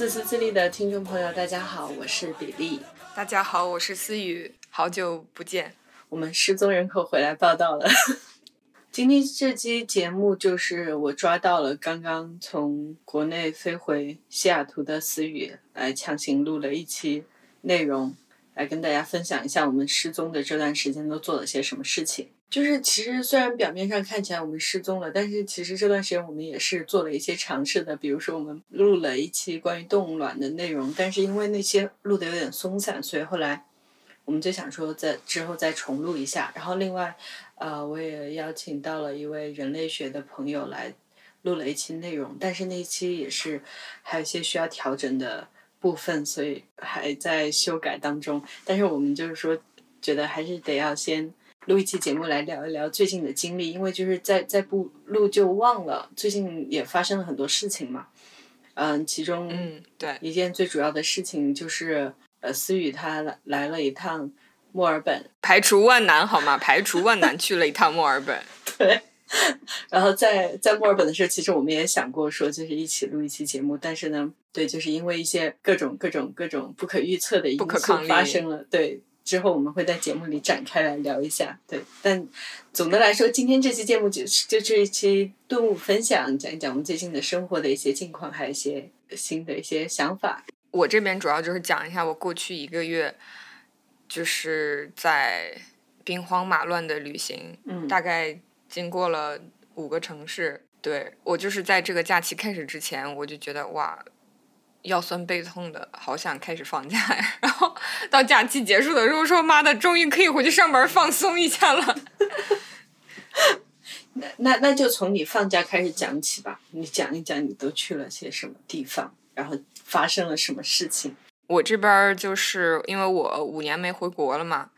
自私自利的听众朋友，大家好，我是比利。大家好，我是思雨，好久不见。我们失踪人口回来报道了。今天这期节目就是我抓到了刚刚从国内飞回西雅图的思雨，来强行录了一期内容，来跟大家分享一下我们失踪的这段时间都做了些什么事情。就是其实虽然表面上看起来我们失踪了，但是其实这段时间我们也是做了一些尝试的。比如说我们录了一期关于动物卵的内容，但是因为那些录的有点松散，所以后来我们就想说在之后再重录一下。然后另外，呃，我也邀请到了一位人类学的朋友来录了一期内容，但是那一期也是还有一些需要调整的部分，所以还在修改当中。但是我们就是说，觉得还是得要先。录一期节目来聊一聊最近的经历，因为就是再再不录就忘了。最近也发生了很多事情嘛，嗯，其中嗯对一件最主要的事情就是呃思雨他来来了一趟墨尔本，排除万难好吗？排除万难去了一趟墨尔本。对，然后在在墨尔本的时候，其实我们也想过说就是一起录一期节目，但是呢，对，就是因为一些各种各种各种不可预测的因素发生了，对。之后我们会在节目里展开来聊一下，对。但总的来说，今天这期节目就是就这一期顿悟分享，讲一讲我们最近的生活的一些近况，还有一些新的一些想法。我这边主要就是讲一下我过去一个月就是在兵荒马乱的旅行，嗯，大概经过了五个城市。对我就是在这个假期开始之前，我就觉得哇。腰酸背痛的，好想开始放假呀！然后到假期结束的时候，说妈的，终于可以回去上班放松一下了。那那那就从你放假开始讲起吧，你讲一讲你都去了些什么地方，然后发生了什么事情。我这边就是因为我五年没回国了嘛，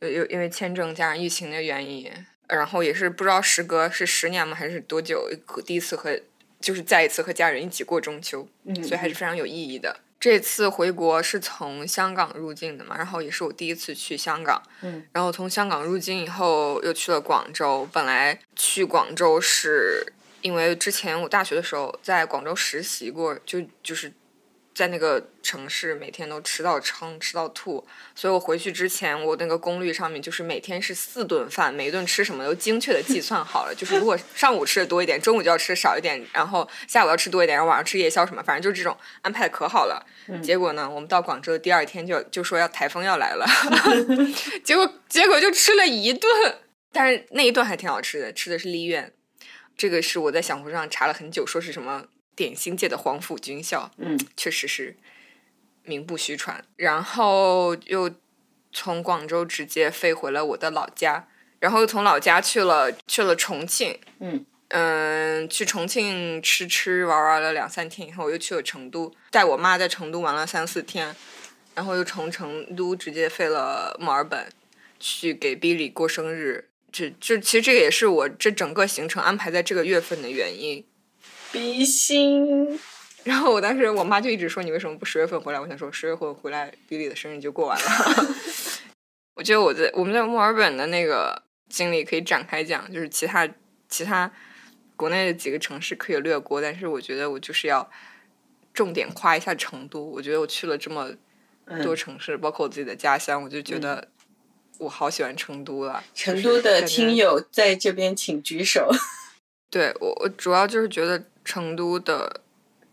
有因为签证加上疫情的原因，然后也是不知道时隔是十年吗还是多久，第一次和。就是再一次和家人一起过中秋，所以还是非常有意义的。这次回国是从香港入境的嘛，然后也是我第一次去香港。嗯，然后从香港入境以后，又去了广州。本来去广州是因为之前我大学的时候在广州实习过，就就是。在那个城市，每天都吃到撑，吃到吐，所以我回去之前，我那个攻略上面就是每天是四顿饭，每一顿吃什么都精确的计算好了。就是如果上午吃的多一点，中午就要吃少一点，然后下午要吃多一点，然后晚上吃夜宵什么，反正就是这种安排的可好了。结果呢，我们到广州的第二天就就说要台风要来了，结果结果就吃了一顿，但是那一顿还挺好吃的，吃的是丽苑，这个是我在小红书上查了很久，说是什么。点心界的黄埔军校，嗯，确实是名不虚传。然后又从广州直接飞回了我的老家，然后又从老家去了去了重庆，嗯嗯，去重庆吃吃玩玩了两三天以后，我又去了成都，带我妈在成都玩了三四天，然后又从成都直接飞了墨尔本，去给 Billy 过生日。这这其实这个也是我这整个行程安排在这个月份的原因。比心，然后我当时我妈就一直说你为什么不十月份回来？我想说十月份回来，比利的生日就过完了。我觉得我在我们在墨尔本的那个经历可以展开讲，就是其他其他国内的几个城市可以略过，但是我觉得我就是要重点夸一下成都。我觉得我去了这么多城市，包括我自己的家乡，我就觉得我好喜欢成都了。成都的听友在这边请举手。对我，我主要就是觉得。成都的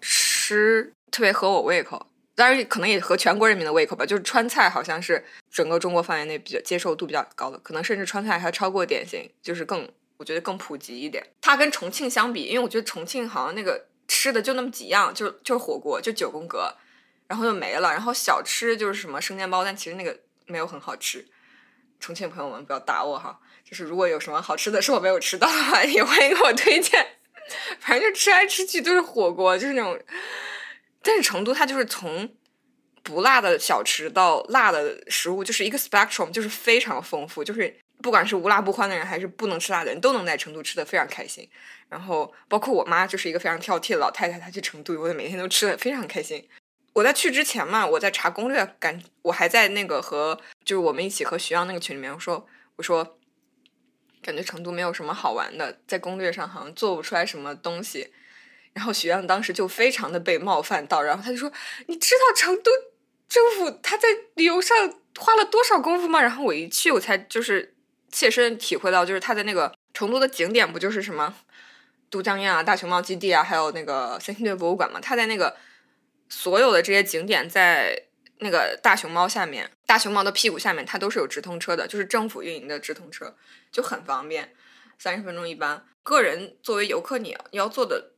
吃特别合我胃口，当然可能也合全国人民的胃口吧。就是川菜好像是整个中国范围内比较接受度比较高的，可能甚至川菜还超过点心，就是更我觉得更普及一点。它跟重庆相比，因为我觉得重庆好像那个吃的就那么几样，就就是火锅，就九宫格，然后就没了。然后小吃就是什么生煎包，但其实那个没有很好吃。重庆朋友们不要打我哈，就是如果有什么好吃的是我没有吃到的话，也欢迎给我推荐。反正就吃来吃去都是火锅，就是那种。但是成都它就是从不辣的小吃到辣的食物，就是一个 spectrum，就是非常丰富。就是不管是无辣不欢的人，还是不能吃辣的人，都能在成都吃的非常开心。然后包括我妈就是一个非常挑剔的老太太，她去成都，我每天都吃的非常开心。我在去之前嘛，我在查攻略，感我还在那个和就是我们一起和徐阳那个群里面，我说我说。感觉成都没有什么好玩的，在攻略上好像做不出来什么东西。然后许愿当时就非常的被冒犯到，然后他就说：“你知道成都政府他在旅游上花了多少功夫吗？”然后我一去，我才就是切身体会到，就是他在那个成都的景点不就是什么都江堰啊、大熊猫基地啊，还有那个三星堆博物馆嘛？他在那个所有的这些景点在。那个大熊猫下面，大熊猫的屁股下面，它都是有直通车的，就是政府运营的直通车，就很方便，三十分钟一班。个人作为游客，你要你要做的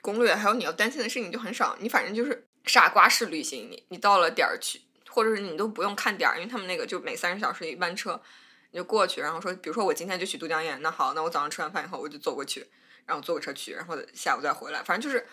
攻略，还有你要担心的事情就很少，你反正就是傻瓜式旅行。你你到了点儿去，或者是你都不用看点儿，因为他们那个就每三十小时一班车，你就过去，然后说，比如说我今天就去都江堰，那好，那我早上吃完饭以后我就走过去，然后坐个车去，然后下午再回来，反正就是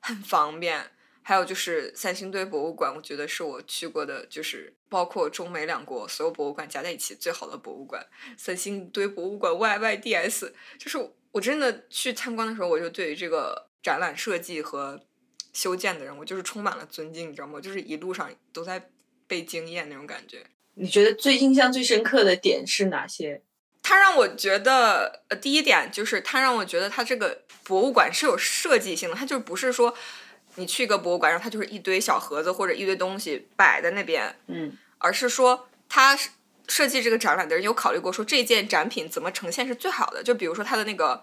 很方便。还有就是三星堆博物馆，我觉得是我去过的，就是包括中美两国所有博物馆加在一起最好的博物馆。三星堆博物馆 YYDS，就是我真的去参观的时候，我就对于这个展览设计和修建的人，我就是充满了尊敬，你知道吗？就是一路上都在被惊艳那种感觉。你觉得最印象最深刻的点是哪些？它让我觉得，呃，第一点就是它让我觉得它这个博物馆是有设计性的，它就不是说。你去一个博物馆，然后它就是一堆小盒子或者一堆东西摆在那边，嗯，而是说他设计这个展览的人有考虑过，说这件展品怎么呈现是最好的。就比如说他的那个，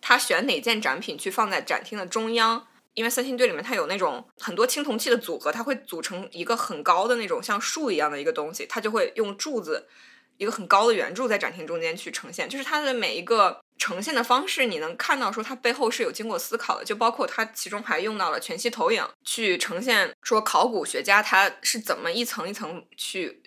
他选哪件展品去放在展厅的中央，因为三星堆里面它有那种很多青铜器的组合，它会组成一个很高的那种像树一样的一个东西，它就会用柱子。一个很高的圆柱在展厅中间去呈现，就是它的每一个呈现的方式，你能看到说它背后是有经过思考的，就包括它其中还用到了全息投影去呈现，说考古学家他是怎么一层一层去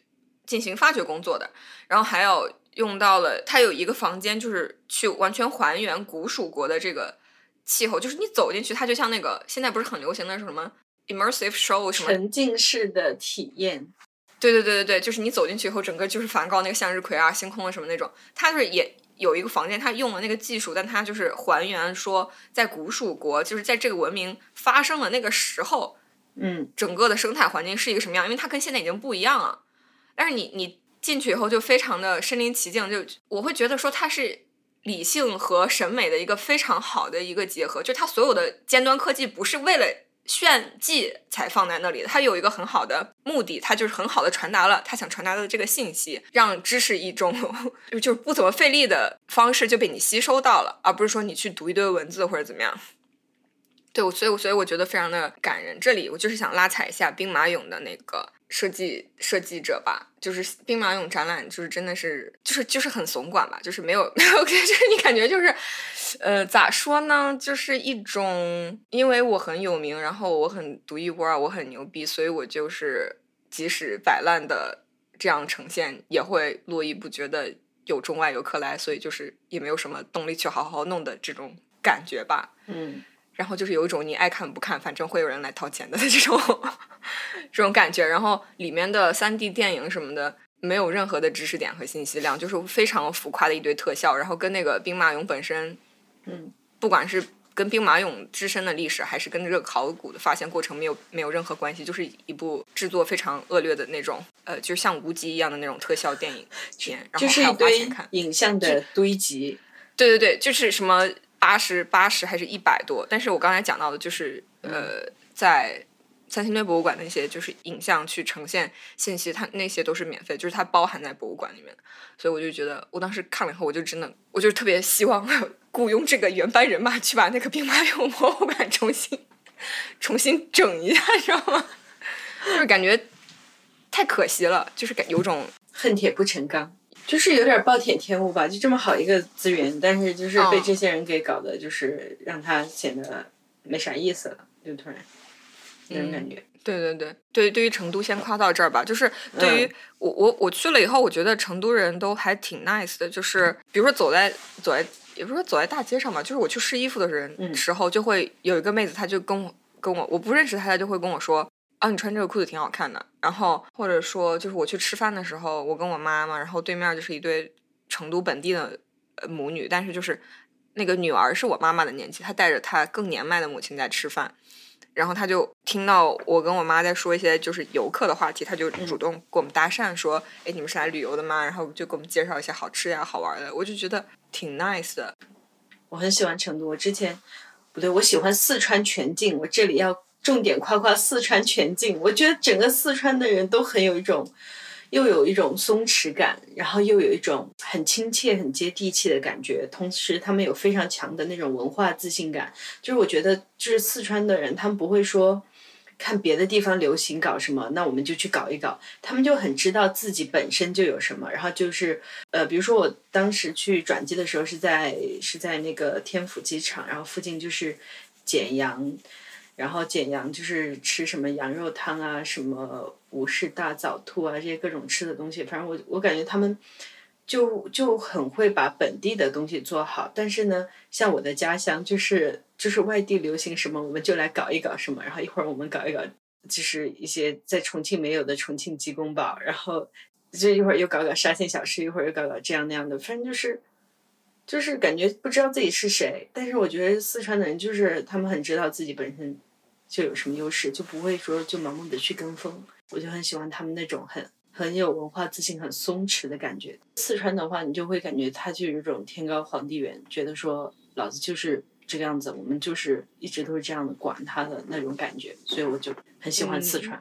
进行发掘工作的，然后还有用到了它有一个房间就是去完全还原古蜀国的这个气候，就是你走进去，它就像那个现在不是很流行的什么 immersive show 什么沉浸式的体验。对对对对对，就是你走进去以后，整个就是梵高那个向日葵啊、星空啊什么那种。它就是也有一个房间，它用了那个技术，但它就是还原说在古蜀国，就是在这个文明发生的那个时候，嗯，整个的生态环境是一个什么样？因为它跟现在已经不一样了。但是你你进去以后就非常的身临其境，就我会觉得说它是理性和审美的一个非常好的一个结合，就它所有的尖端科技不是为了。炫技才放在那里的，它有一个很好的目的，他就是很好的传达了他想传达的这个信息，让知识一种 就是不怎么费力的方式就被你吸收到了，而不是说你去读一堆文字或者怎么样。对我，所以所以我觉得非常的感人。这里我就是想拉踩一下兵马俑的那个。设计设计者吧，就是兵马俑展览，就是真的是，就是就是很怂管吧，就是没有 没有，就是你感觉就是，呃，咋说呢，就是一种，因为我很有名，然后我很独一无二，我很牛逼，所以我就是即使摆烂的这样呈现，也会络绎不绝的有中外游客来，所以就是也没有什么动力去好好弄的这种感觉吧，嗯。然后就是有一种你爱看不看，反正会有人来掏钱的这种这种感觉。然后里面的三 D 电影什么的，没有任何的知识点和信息量，就是非常浮夸的一堆特效。然后跟那个兵马俑本身，嗯，不管是跟兵马俑自身的历史，还是跟这个考古的发现过程，没有没有任何关系，就是一部制作非常恶劣的那种，呃，就像无极一样的那种特效电影片。就是一堆影像的堆积。对对对，就是什么。八十八十还是一百多？但是我刚才讲到的，就是呃，在三星堆博物馆那些就是影像去呈现信息，它那些都是免费，就是它包含在博物馆里面。所以我就觉得，我当时看了以后，我就真的，我就特别希望 雇佣这个原班人马去把那个兵马俑博物馆重新重新整一下，你知道吗？就是感觉太可惜了，就是感有种恨铁不成钢。就是有点暴殄天物吧，就这么好一个资源，但是就是被这些人给搞的，就是让他显得没啥意思了，就突然那种感觉。对对对对，对于成都先夸到这儿吧。就是对于我我我去了以后，我觉得成都人都还挺 nice 的。就是比如说走在走在，也不是说走在大街上吧，就是我去试衣服的人时候，就会有一个妹子，她就跟我跟我我不认识她，她就会跟我说。啊，你穿这个裤子挺好看的。然后或者说，就是我去吃饭的时候，我跟我妈妈，然后对面就是一对成都本地的母女，但是就是那个女儿是我妈妈的年纪，她带着她更年迈的母亲在吃饭，然后她就听到我跟我妈在说一些就是游客的话题，她就主动给我们搭讪说：“哎，你们是来旅游的吗？”然后就给我们介绍一些好吃呀、好玩的，我就觉得挺 nice 的。我很喜欢成都，我之前。不对，我喜欢四川全境。我这里要重点夸夸四川全境。我觉得整个四川的人都很有一种，又有一种松弛感，然后又有一种很亲切、很接地气的感觉。同时，他们有非常强的那种文化自信感。就是我觉得，就是四川的人，他们不会说。看别的地方流行搞什么，那我们就去搞一搞。他们就很知道自己本身就有什么，然后就是呃，比如说我当时去转机的时候是在是在那个天府机场，然后附近就是简阳，然后简阳就是吃什么羊肉汤啊，什么吴氏大枣兔啊这些各种吃的东西，反正我我感觉他们。就就很会把本地的东西做好，但是呢，像我的家乡就是就是外地流行什么，我们就来搞一搞什么，然后一会儿我们搞一搞，就是一些在重庆没有的重庆鸡公煲，然后就一会儿又搞搞沙县小吃，一会儿又搞搞这样那样的，反正就是就是感觉不知道自己是谁，但是我觉得四川的人就是他们很知道自己本身就有什么优势，就不会说就盲目的去跟风，我就很喜欢他们那种很。很有文化自信、很松弛的感觉。四川的话，你就会感觉他就有一种天高皇帝远，觉得说老子就是这个样子，我们就是一直都是这样的，管他的那种感觉。所以我就很喜欢四川。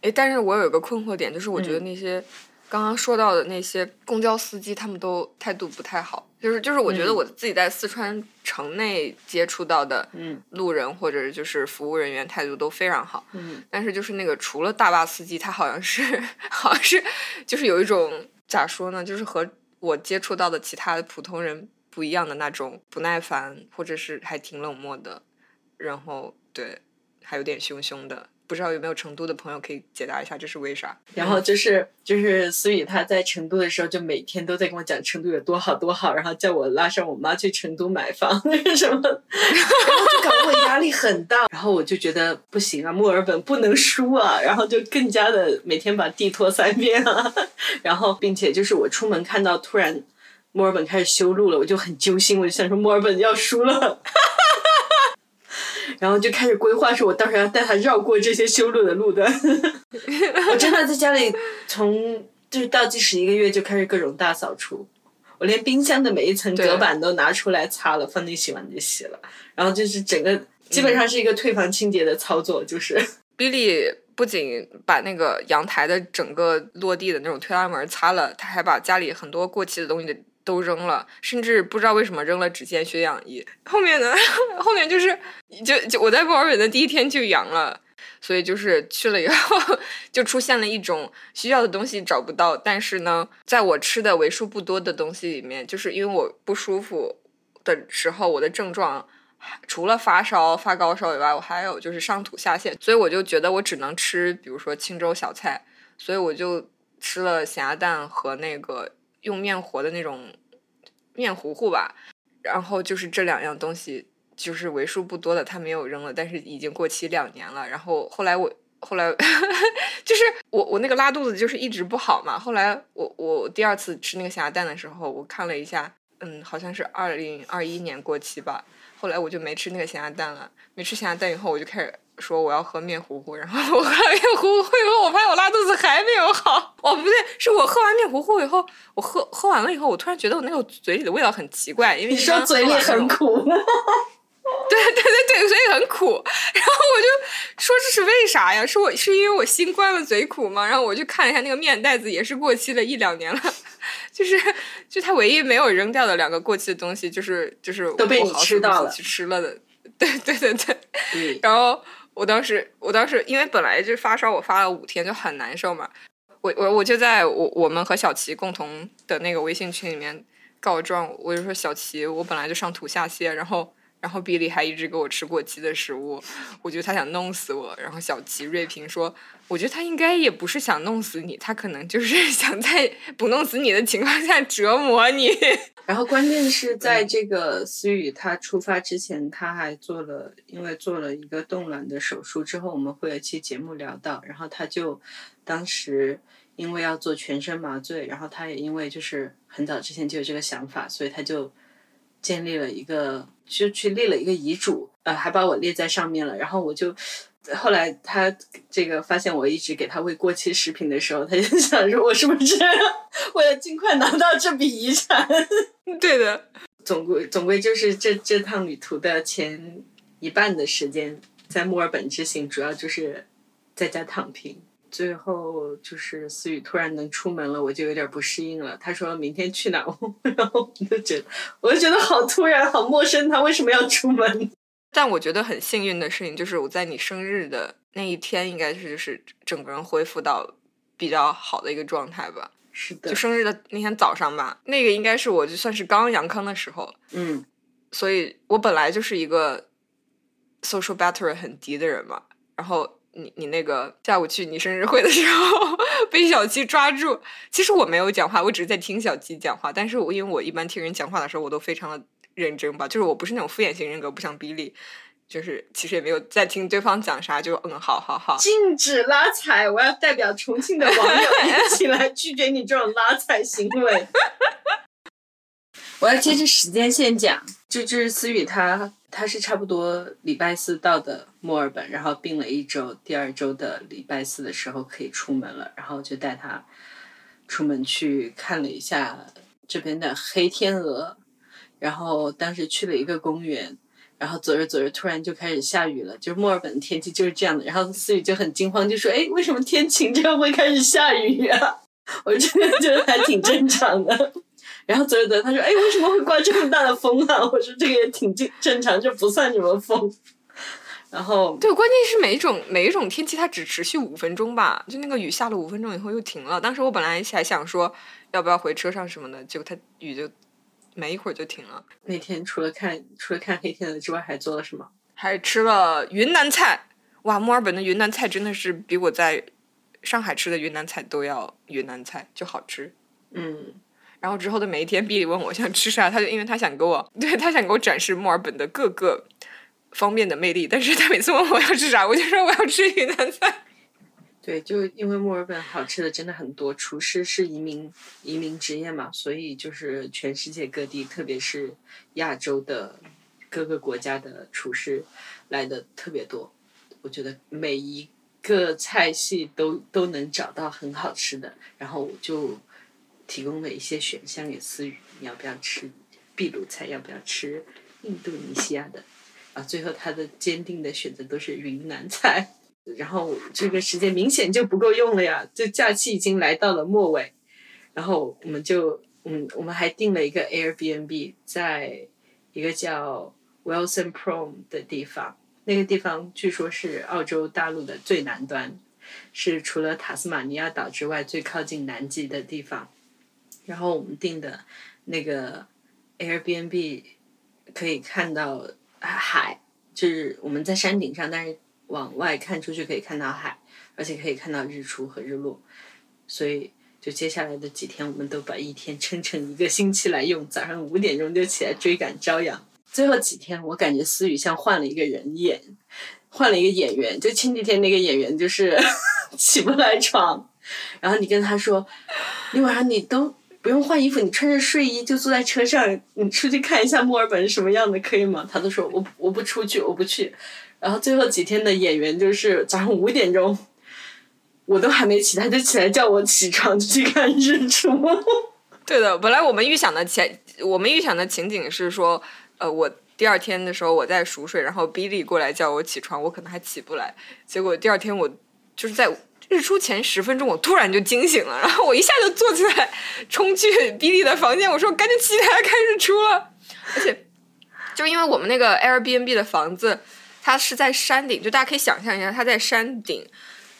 哎，但是我有一个困惑点，就是我觉得那些。刚刚说到的那些公交司机，他们都态度不太好。就是就是，我觉得我自己在四川城内接触到的路人或者就是服务人员态度都非常好。嗯。但是就是那个除了大巴司机，他好像是好像是就是有一种咋说呢？就是和我接触到的其他的普通人不一样的那种不耐烦，或者是还挺冷漠的。然后对，还有点凶凶的。不知道有没有成都的朋友可以解答一下这是为啥？然后就是就是思雨他在成都的时候，就每天都在跟我讲成都有多好多好，然后叫我拉上我妈去成都买房那个 什么，然后就搞得我压力很大。然后我就觉得不行啊，墨尔本不能输啊，然后就更加的每天把地拖三遍啊，然后并且就是我出门看到突然墨尔本开始修路了，我就很揪心，我就想说墨尔本要输了。然后就开始规划，说我到时候要带他绕过这些修路的路段。我真的在家里从就是倒计时一个月就开始各种大扫除，我连冰箱的每一层隔板都拿出来擦了，放进洗碗机洗了。然后就是整个基本上是一个退房清洁的操作，就是。Billy 不仅把那个阳台的整个落地的那种推拉门擦了，他还把家里很多过期的东西。都扔了，甚至不知道为什么扔了指尖血氧仪。后面呢？后面就是就就我在墨尔本的第一天就阳了，所以就是去了以后就出现了一种需要的东西找不到。但是呢，在我吃的为数不多的东西里面，就是因为我不舒服的时候，我的症状除了发烧发高烧以外，我还有就是上吐下泻，所以我就觉得我只能吃，比如说清粥小菜，所以我就吃了咸鸭蛋和那个。用面和的那种面糊糊吧，然后就是这两样东西，就是为数不多的，他没有扔了，但是已经过期两年了。然后后来我后来 就是我我那个拉肚子就是一直不好嘛。后来我我第二次吃那个咸鸭蛋的时候，我看了一下，嗯，好像是二零二一年过期吧。后来我就没吃那个咸鸭蛋了。没吃咸鸭蛋以后，我就开始。说我要喝面糊糊，然后我喝完面糊糊以后，我发现我拉肚子还没有好。哦，不对，是我喝完面糊糊以后，我喝喝完了以后，我突然觉得我那个嘴里的味道很奇怪，因为你说嘴里很苦。对对对对，所以很苦。然后我就说这是为啥呀？是我是因为我新冠了嘴苦吗？然后我就看了一下那个面袋子，也是过期了一两年了。就是就他唯一没有扔掉的两个过期的东西，就是就是都被你吃到了，去吃了的。对对对对，然后。我当时，我当时因为本来就发烧，我发了五天就很难受嘛。我我我就在我我们和小齐共同的那个微信群里面告状，我就说小齐，我本来就上吐下泻，然后然后比利还一直给我吃过期的食物，我觉得他想弄死我。然后小齐锐评说，我觉得他应该也不是想弄死你，他可能就是 想在不弄死你的情况下折磨你。然后关键是在这个思雨他出发之前，他还做了，因为做了一个冻卵的手术之后，我们会有一期节目聊到，然后他就当时因为要做全身麻醉，然后他也因为就是很早之前就有这个想法，所以他就建立了一个，就去立了一个遗嘱，呃，还把我列在上面了，然后我就。后来他这个发现我一直给他喂过期食品的时候，他就想说：“我是不是为了尽快拿到这笔遗产？” 对的，总归总归就是这这趟旅途的前一半的时间在墨尔本之行，主要就是在家躺平。最后就是思雨突然能出门了，我就有点不适应了。他说明天去哪，然后我就觉得，我就觉得好突然，好陌生。他为什么要出门？但我觉得很幸运的事情就是我在你生日的那一天，应该是就是整个人恢复到比较好的一个状态吧。是的，就生日的那天早上吧，那个应该是我就算是刚阳康的时候。嗯，所以我本来就是一个 social battery 很低的人嘛，然后。你你那个下午去你生日会的时候被小七抓住，其实我没有讲话，我只是在听小七讲话。但是我因为我一般听人讲话的时候，我都非常的认真吧，就是我不是那种敷衍型人格，不像比利，就是其实也没有在听对方讲啥，就嗯，好好好。禁止拉踩，我要代表重庆的网友 一起来拒绝你这种拉踩行为。我要接着时间线讲，就就是思雨他。他是差不多礼拜四到的墨尔本，然后病了一周，第二周的礼拜四的时候可以出门了，然后就带他出门去看了一下这边的黑天鹅，然后当时去了一个公园，然后走着走着突然就开始下雨了，就是墨尔本的天气就是这样的，然后思雨就很惊慌，就说：“哎，为什么天晴这样会开始下雨啊？” 我真的觉得还挺正常的。然后泽泽他说：“哎，为什么会刮这么大的风啊？” 我说：“这个也挺正正常，这不算什么风。”然后对，关键是每一种每一种天气它只持续五分钟吧，就那个雨下了五分钟以后又停了。当时我本来还想说要不要回车上什么的，结果它雨就没一会儿就停了。那天除了看除了看黑天鹅之外，还做了什么？还吃了云南菜。哇，墨尔本的云南菜真的是比我在上海吃的云南菜都要云南菜，就好吃。嗯。然后之后的每一天，比利问我想吃啥，他就因为他想给我，对他想给我展示墨尔本的各个方面的魅力。但是他每次问我要吃啥，我就说我要吃云南菜。对，就因为墨尔本好吃的真的很多，厨师是移民移民职业嘛，所以就是全世界各地，特别是亚洲的各个国家的厨师来的特别多。我觉得每一个菜系都都能找到很好吃的，然后就。提供了一些选项给思雨，你要不要吃秘鲁菜？要不要吃印度尼西亚的？啊，最后他的坚定的选择都是云南菜。然后这个时间明显就不够用了呀，这假期已经来到了末尾。然后我们就，嗯，我们还订了一个 Airbnb，在一个叫 Wilson Prom 的地方。那个地方据说是澳洲大陆的最南端，是除了塔斯马尼亚岛之外最靠近南极的地方。然后我们订的那个 Airbnb 可以看到海，就是我们在山顶上，但是往外看出去可以看到海，而且可以看到日出和日落。所以就接下来的几天，我们都把一天撑成一个星期来用，早上五点钟就起来追赶朝阳。最后几天，我感觉思雨像换了一个人演，换了一个演员。就前几天那个演员就是 起不来床，然后你跟他说，你晚上你都。不用换衣服，你穿着睡衣就坐在车上，你出去看一下墨尔本是什么样的，可以吗？他都说我我不出去，我不去。然后最后几天的演员就是早上五点钟，我都还没起，他就起来叫我起床去看日出。对的，本来我们预想的前，我们预想的情景是说，呃，我第二天的时候我在熟睡，然后 Billy 过来叫我起床，我可能还起不来。结果第二天我就是在。日出前十分钟，我突然就惊醒了，然后我一下就坐起来，冲去比利的房间，我说：“赶紧起来看日出了。”而且，就因为我们那个 Airbnb 的房子，它是在山顶，就大家可以想象一下，它在山顶，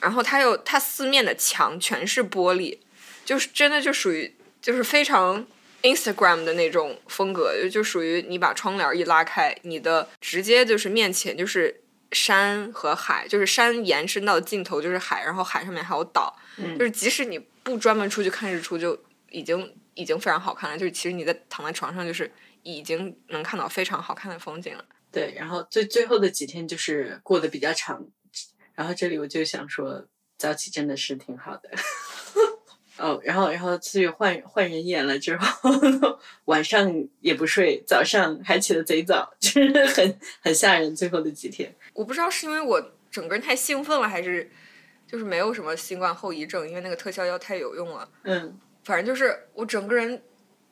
然后它又它四面的墙全是玻璃，就是真的就属于就是非常 Instagram 的那种风格，就属于你把窗帘一拉开，你的直接就是面前就是。山和海，就是山延伸到尽头就是海，然后海上面还有岛，就是即使你不专门出去看日出，就已经已经非常好看了。就是其实你在躺在床上，就是已经能看到非常好看的风景了。对，然后最最后的几天就是过得比较长，然后这里我就想说，早起真的是挺好的。哦，然后然后次月换换人演了之后，晚上也不睡，早上还起得贼早，就是很很吓人。最后的几天，我不知道是因为我整个人太兴奋了，还是就是没有什么新冠后遗症，因为那个特效药太有用了。嗯，反正就是我整个人，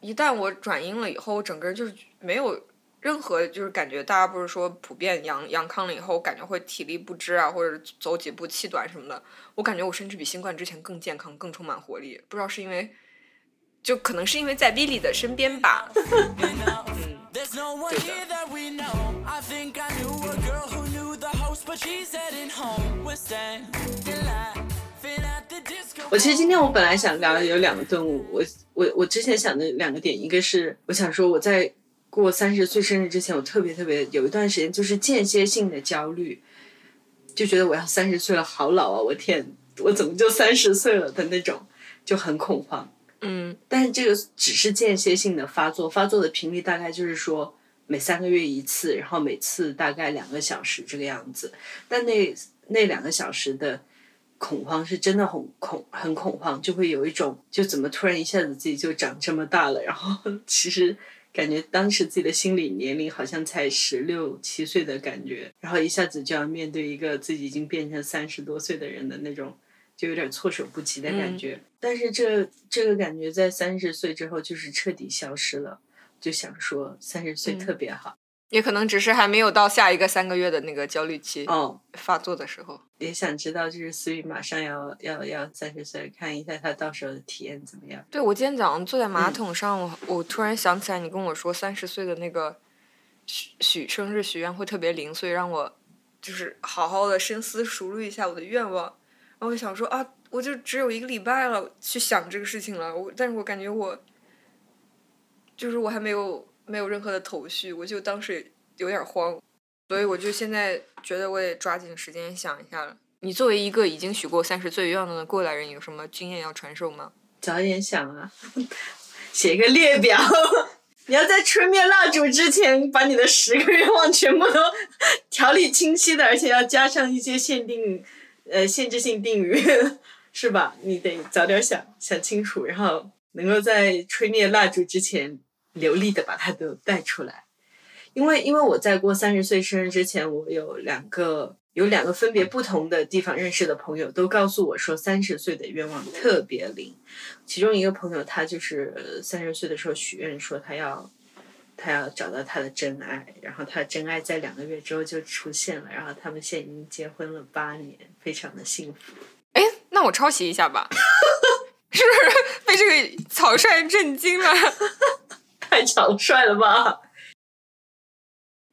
一旦我转阴了以后，我整个人就是没有任何就是感觉大家不是说普遍阳阳康了以后，感觉会体力不支啊，或者走几步气短什么的。我感觉我甚至比新冠之前更健康，更充满活力。不知道是因为，就可能是因为在 Billy 的身边吧。嗯，对的。我其实今天我本来想聊有两个顿悟，我我我之前想的两个点，一个是我想说我在过三十岁生日之前，我特别特别有一段时间就是间歇性的焦虑，就觉得我要三十岁了，好老啊！我天，我怎么就三十岁了的那种，就很恐慌。嗯，但是这个只是间歇性的发作，发作的频率大概就是说每三个月一次，然后每次大概两个小时这个样子。但那那两个小时的。恐慌是真的很恐很恐慌，就会有一种就怎么突然一下子自己就长这么大了，然后其实感觉当时自己的心理年龄好像才十六七岁的感觉，然后一下子就要面对一个自己已经变成三十多岁的人的那种，就有点措手不及的感觉。但是这这个感觉在三十岁之后就是彻底消失了，就想说三十岁特别好。也可能只是还没有到下一个三个月的那个焦虑期哦发作的时候，也想知道就是思雨马上要要要三十岁，看一下他到时候的体验怎么样。对，我今天早上坐在马桶上，我我突然想起来你跟我说三十岁的那个许许生日许愿会特别灵，所以，让我就是好好的深思熟虑一下我的愿望。然后我想说啊，我就只有一个礼拜了去想这个事情了，我但是我感觉我就是我还没有。没有任何的头绪，我就当时有点慌，所以我就现在觉得我得抓紧时间想一下了。你作为一个已经许过三十岁愿望的过来人，有什么经验要传授吗？早点想啊，写一个列表。你要在吹灭蜡烛之前，把你的十个愿望全部都条理清晰的，而且要加上一些限定呃限制性定语，是吧？你得早点想想清楚，然后能够在吹灭蜡烛之前。流利的把它都带出来，因为因为我在过三十岁生日之前，我有两个有两个分别不同的地方认识的朋友，都告诉我说三十岁的愿望特别灵。其中一个朋友他就是三十岁的时候许愿说他要他要找到他的真爱，然后他的真爱在两个月之后就出现了，然后他们现在已经结婚了八年，非常的幸福。哎，那我抄袭一下吧，是不是被这个草率震惊了？太长帅了吧！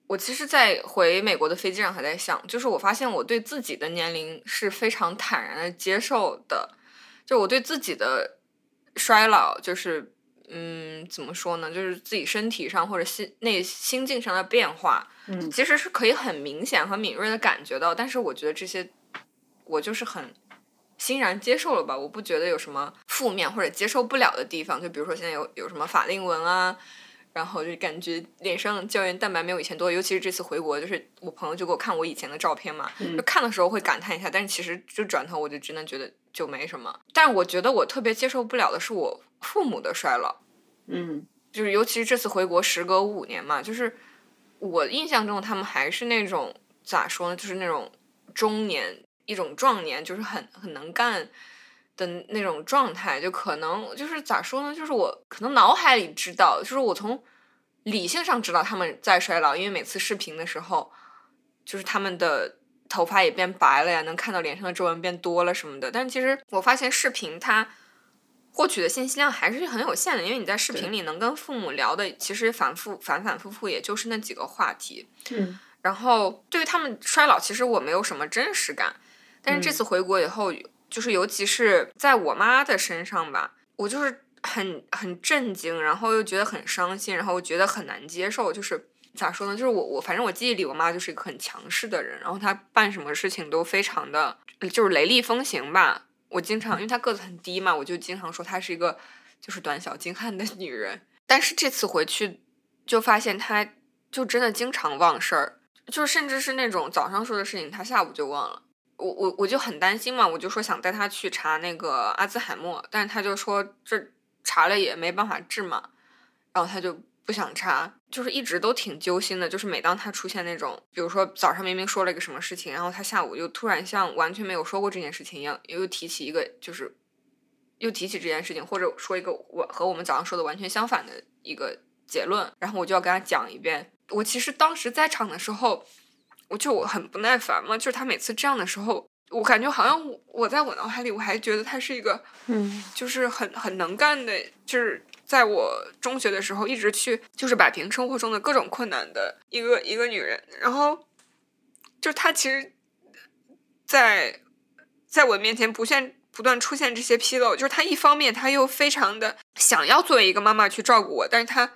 我其实，在回美国的飞机上还在想，就是我发现我对自己的年龄是非常坦然的接受的，就我对自己的衰老，就是嗯，怎么说呢？就是自己身体上或者心内心境上的变化，嗯，其实是可以很明显和敏锐的感觉到。但是我觉得这些，我就是很欣然接受了吧。我不觉得有什么负面或者接受不了的地方。就比如说现在有有什么法令纹啊。然后就感觉脸上胶原蛋白没有以前多，尤其是这次回国，就是我朋友就给我看我以前的照片嘛，就看的时候会感叹一下，但是其实就转头我就真的觉得就没什么。但我觉得我特别接受不了的是我父母的衰老，嗯，就是尤其是这次回国时隔五年嘛，就是我印象中他们还是那种咋说呢，就是那种中年一种壮年，就是很很能干。的那种状态，就可能就是咋说呢？就是我可能脑海里知道，就是我从理性上知道他们在衰老，因为每次视频的时候，就是他们的头发也变白了呀，能看到脸上的皱纹变多了什么的。但其实我发现视频它获取的信息量还是很有限的，因为你在视频里能跟父母聊的，其实反复反反复复也就是那几个话题。嗯。然后对于他们衰老，其实我没有什么真实感。但是这次回国以后。就是尤其是在我妈的身上吧，我就是很很震惊，然后又觉得很伤心，然后觉得很难接受。就是咋说呢？就是我我反正我记忆里我妈就是一个很强势的人，然后她办什么事情都非常的就是雷厉风行吧。我经常因为她个子很低嘛，我就经常说她是一个就是短小精悍的女人。但是这次回去就发现她就真的经常忘事儿，就甚至是那种早上说的事情，她下午就忘了。我我我就很担心嘛，我就说想带他去查那个阿兹海默，但是他就说这查了也没办法治嘛，然后他就不想查，就是一直都挺揪心的。就是每当他出现那种，比如说早上明明说了一个什么事情，然后他下午又突然像完全没有说过这件事情一样，又提起一个就是又提起这件事情，或者说一个我和我们早上说的完全相反的一个结论，然后我就要跟他讲一遍，我其实当时在场的时候，我就我很不耐烦嘛，就是他每次这样的时候，我感觉好像我我在我脑海里我还觉得他是一个，嗯。就是很很能干的，就是在我中学的时候一直去就是摆平生活中的各种困难的一个一个女人，然后就是她其实在在我面前不现不断出现这些纰漏，就是她一方面她又非常的想要作为一个妈妈去照顾我，但是她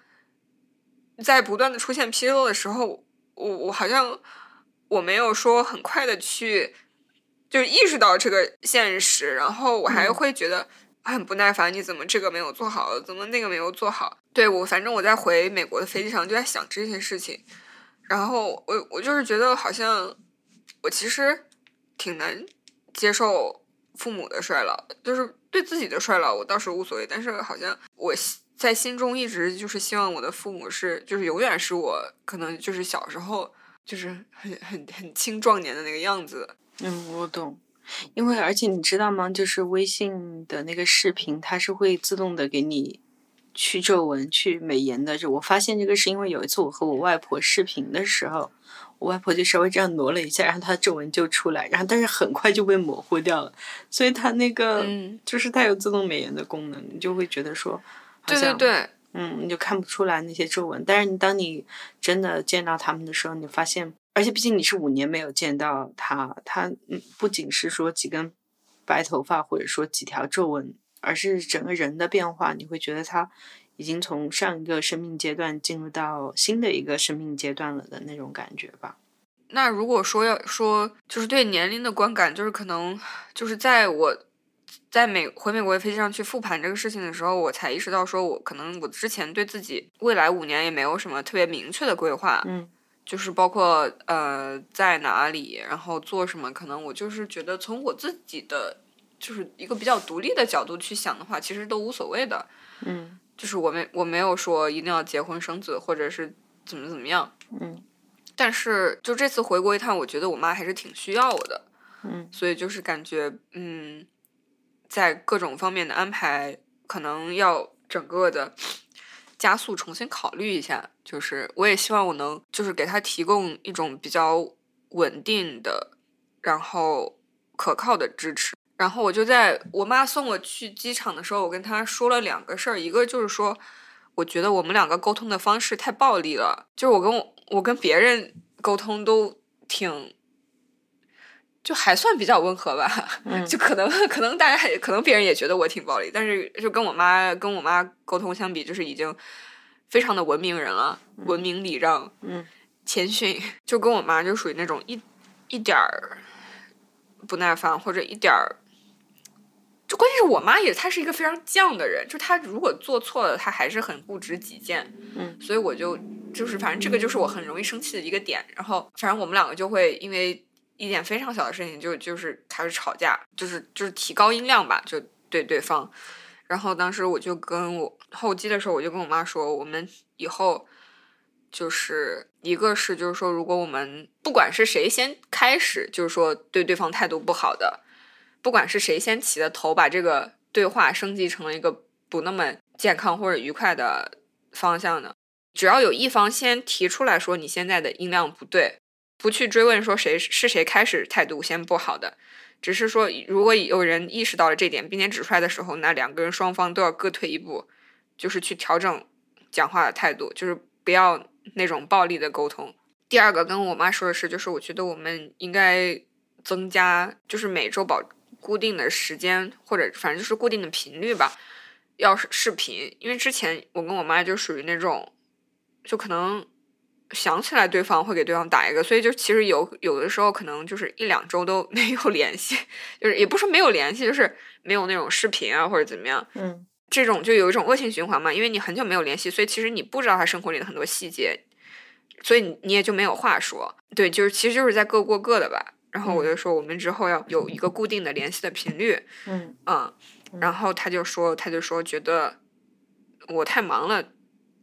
在不断的出现纰漏的时候，我我好像我没有说很快的去就是意识到这个现实，然后我还嗯会觉得很不耐烦，你怎么这个没有做好，怎么那个没有做好？对我，反正我在回美国的飞机上就在想这些事情，然后我我就是觉得好像我其实挺难接受父母的衰老，就是对自己的衰老我倒是无所谓，但是好像我心在心中一直就是希望我的父母是就是永远是我可能就是小时候就是很很很青壮年的那个样子。嗯，我懂。因为而且你知道吗？就是微信的那个视频，它是会自动的给你去皱纹、去美颜的。就我发现这个是因为有一次我和我外婆视频的时候，我外婆就稍微这样挪了一下，然后她的皱纹就出来，然后但是很快就被模糊掉了。所以它那个、嗯，就是它有自动美颜的功能，你就会觉得说，对对对，嗯，你就看不出来那些皱纹。但是你当你真的见到他们的时候，你发现，而且毕竟你是五年没有见到他，他嗯不仅是说几根白头发或者说几条皱纹，而是整个人的变化，你会觉得他已经从上一个生命阶段进入到新的一个生命阶段了的那种感觉吧。那如果说要说就是对年龄的观感，就是可能就是在我在美回美国的飞机上去复盘这个事情的时候，我才意识到，说我可能我之前对自己未来五年也没有什么特别明确的规划，嗯就是包括呃在哪里，然后做什么，可能我就是觉得从我自己的就是一个比较独立的角度去想的话，其实都无所谓的。嗯就是我没我没有说一定要结婚生子，或者是怎么怎么样。嗯但是就这次回国一趟，我觉得我妈还是挺需要我的，嗯所以就是感觉嗯，在各种方面的安排，可能要整个的加速重新考虑一下。就是我也希望我能就是给他提供一种比较稳定的，然后可靠的支持。然后我就在我妈送我去机场的时候，我跟她说了两个事儿，一个就是说，我觉得我们两个沟通的方式太暴力了，就是我跟我我跟别人沟通都挺，就还算比较温和吧，嗯就可能可能大家还可能别人也觉得我挺暴力，但是就跟我妈跟我妈沟通相比，就是已经非常的文明人了，文明礼让，嗯谦逊，就跟我妈就属于那种一一点儿不耐烦或者一点儿。就关键是我妈也，她是一个非常犟的人，就她如果做错了，她还是很固执己见，嗯，所以我就就是反正这个就是我很容易生气的一个点，然后反正我们两个就会因为一点非常小的事情就就是开始吵架，就是就是提高音量吧，就对对方，然后当时我就跟我候机的时候，我就跟我妈说，我们以后就是一个是就是说，如果我们不管是谁先开始，就是说对对方态度不好的，不管是谁先起的头，把这个对话升级成了一个不那么健康或者愉快的方向的，只要有一方先提出来说你现在的音量不对，不去追问说谁是谁开始态度先不好的，只是说如果有人意识到了这点，并且指出来的时候，那两个人双方都要各退一步，就是去调整讲话的态度，就是不要那种暴力的沟通。第二个跟我妈说的是，就是我觉得我们应该增加，就是每周保固定的时间，或者反正就是固定的频率吧，要视频，因为之前我跟我妈就属于那种，就可能想起来对方会给对方打一个，所以就其实有有的时候可能就是一两周都 没有联系，就是也不是没有联系，就是没有那种视频啊或者怎么样，嗯这种就有一种恶性循环嘛，因为你很久没有联系，所以其实你不知道他生活里的很多细节，所以你你也就没有话说。对，就是其实就是在各过各的吧。然后我就说，我们之后要有一个固定的联系的频率，嗯嗯，然后他就说，他就说觉得我太忙了，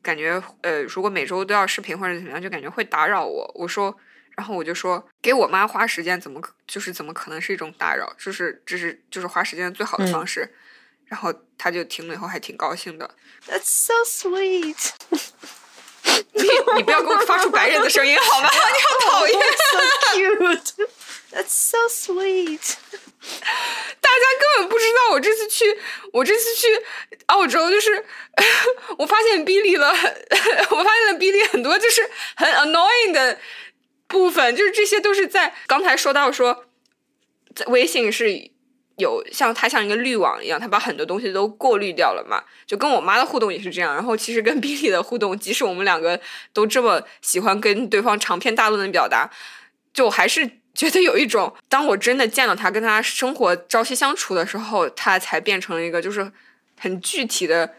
感觉呃，如果每周都要视频或者怎么样，就感觉会打扰我。我说，然后我就说，给我妈花时间怎么可就是怎么可能是一种打扰？就是这是就是花时间最好的方式。然后他就听了以后还挺高兴的。，That's so sweet 你你不要给我发出白人的声音好吗？你好讨厌。So cute. That's so sweet. 大家根本不知道我这次去，我这次去澳洲，就是 我发现 Billy 了，我发现了 Billy 很多就是很 annoying 的部分，就是这些都是在刚才说到说，在微信是有像它像一个滤网一样，它把很多东西都过滤掉了嘛，就跟我妈的互动也是这样。然后其实跟 Billy 的互动，即使我们两个都这么喜欢跟对方长篇大论的表达，就还是觉得有一种，当我真的见到他，跟他生活朝夕相处的时候，他才变成了一个就是很具体的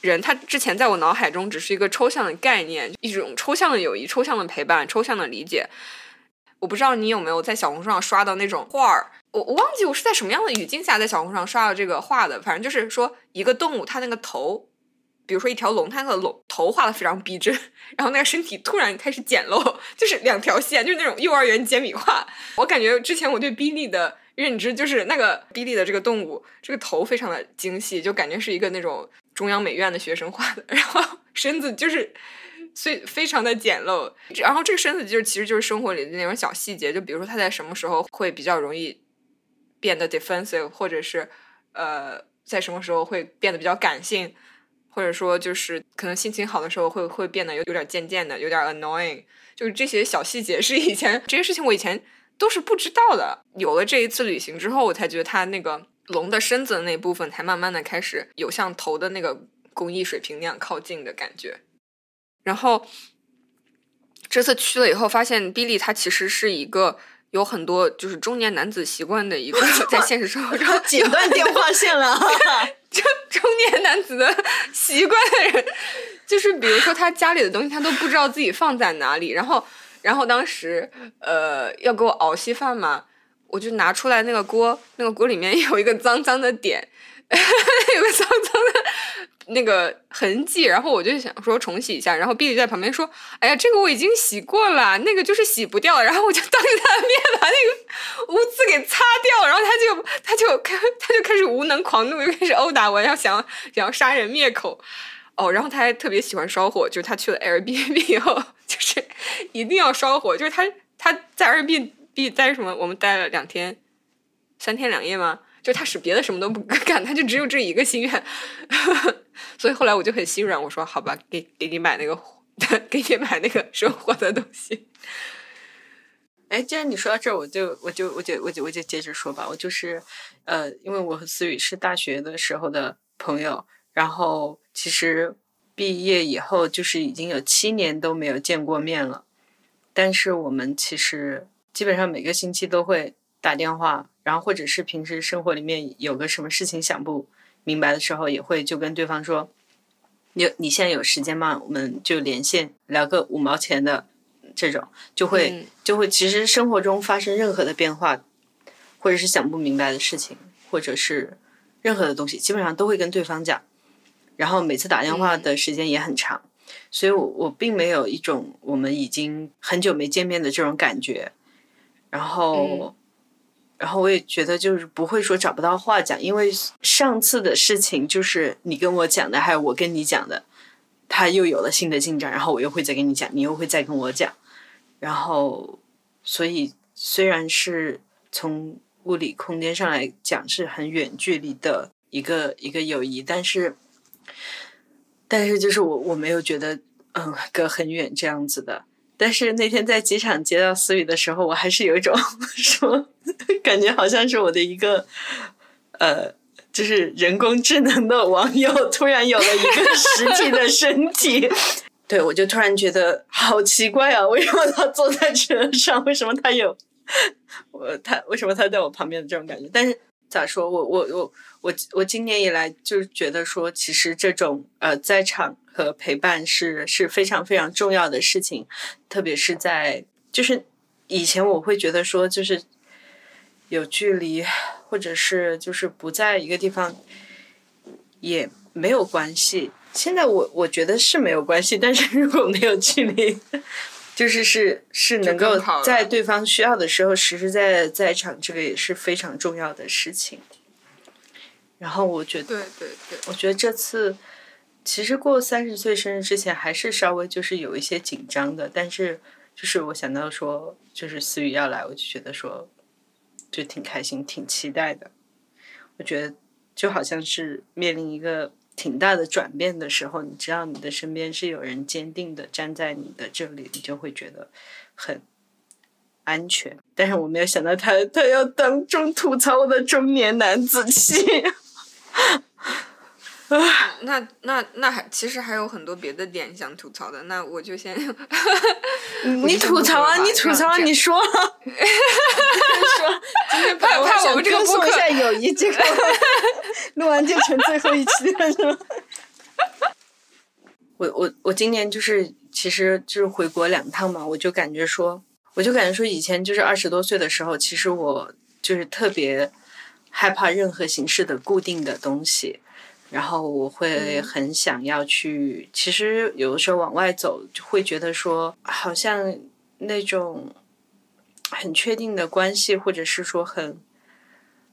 人。他之前在我脑海中只是一个抽象的概念，一种抽象的友谊、抽象的陪伴、抽象的理解。我不知道你有没有在小红书上刷到那种画儿，我我忘记我是在什么样的语境下在小红书上刷到这个画的，反正就是说一个动物它那个头。比如说一条龙，它的龙头画的非常逼真，然后那个身体突然开始简陋，就是两条线，就是那种幼儿园简笔画。我感觉之前我对比利的认知就是那个比利的这个动物，这个头非常的精细，就感觉是一个那种中央美院的学生画的，然后身子就是所以非常的简陋，然后这个身子就是其实就是生活里的那种小细节，就比如说他在什么时候会比较容易变得 defensive，或者是呃在什么时候会变得比较感性。或者说，就是可能心情好的时候会会变得有有点渐渐的，有点 annoying。就是这些小细节是以前这些事情我以前都是不知道的。有了这一次旅行之后，我才觉得它那个龙的身子的那部分才慢慢的开始有像头的那个工艺水平那样靠近的感觉。然后这次去了以后，发现 Billy 他其实是一个有很多就是中年男子习惯的一个 在现实生活中 剪断电话线了。中中年男子的习惯的人，就是比如说他家里的东西他都不知道自己放在哪里，然后然后当时呃要给我熬稀饭嘛，我就拿出来那个锅，那个锅里面有一个脏脏的点，有个脏脏的那个痕迹，然后我就想说重洗一下，然后 B 在旁边说：“哎呀，这个我已经洗过了，那个就是洗不掉。”然后我就当着他的面把那个污渍给擦掉，然后他就他就开他就开始无能狂怒，又开始殴打我，要想想要杀人灭口。哦，然后他还特别喜欢烧火，就是他去了 Airbnb 以后，就是一定要烧火，就是他他在 Airbnb 待什么？我们待了两天，三天两夜吗？就他使别的什么都不 干，他就只有这一个心愿，所以后来我就很心软，我说好吧，给给你买那个，给你买那个生活的东西。哎，既然你说到这儿，我就我就我就我就我就接着说吧。我就是，呃，因为我和思雨是大学的时候的朋友，然后其实毕业以后就是已经有七年都没有见过面了，但是我们其实基本上每个星期都会打电话，然后或者是平时生活里面有个什么事情想不明白的时候，也会就跟对方说，你你现在有时间吗？我们就连线聊个五毛钱的。这种就会、嗯就会，其实生活中发生任何的变化，或者是想不明白的事情，或者是任何的东西，基本上都会跟对方讲。然后每次打电话的时间也很长，所以我我并没有一种我们已经很久没见面的这种感觉。然后，然后我也觉得就是不会说找不到话讲，因为上次的事情就是你跟我讲的，还有我跟你讲的，他又有了新的进展，然后我又会再跟你讲，你又会再跟我讲。然后，所以虽然是从物理空间上来讲是很远距离的一个一个友谊，但是，但是就是我我没有觉得嗯隔很远这样子的。但是那天在机场接到思雨的时候，我还是有一种 说感觉好像是我的一个呃，就是人工智能的网友突然有了一个实体的身体。对，我就突然觉得好奇怪啊！为什么他坐在车上？为什么他有 我他为什么他在我旁边的这种感觉？但是咋说？我我我我我今年以来就觉得说，其实这种呃在场和陪伴是是非常非常重要的事情，特别是在就是以前我会觉得说，就是有距离或者是就是不在一个地方也没有关系。现在我我觉得是没有关系，但是如果没有距离，就是是是能够在对方需要的时候实实在在在场，这个也是非常重要的事情。然后我觉得，对对对，我觉得这次其实过三十岁生日之前还是稍微就是有一些紧张的，但是就是我想到说就是思雨要来，我就觉得说就挺开心、挺期待的。我觉得就好像是面临一个挺大的转变的时候，你知道你的身边是有人坚定的站在你的这里，你就会觉得很安全。但是我没有想到他他要当众吐槽我的中年男子气。那那那还其实还有很多别的点想吐槽的，那我就先 你吐槽啊，你吐槽啊，你说，说，今天怕怕我们这个播客友谊，这个录完就成最后一期了，是吗？我我我今年就是其实就是回国两趟嘛，我就感觉说，我就感觉说以前就是二十多岁的时候，其实我就是特别害怕任何形式的固定的东西。然后我会很想要去，其实有的时候往外走，就会觉得说，好像那种很确定的关系，或者是说很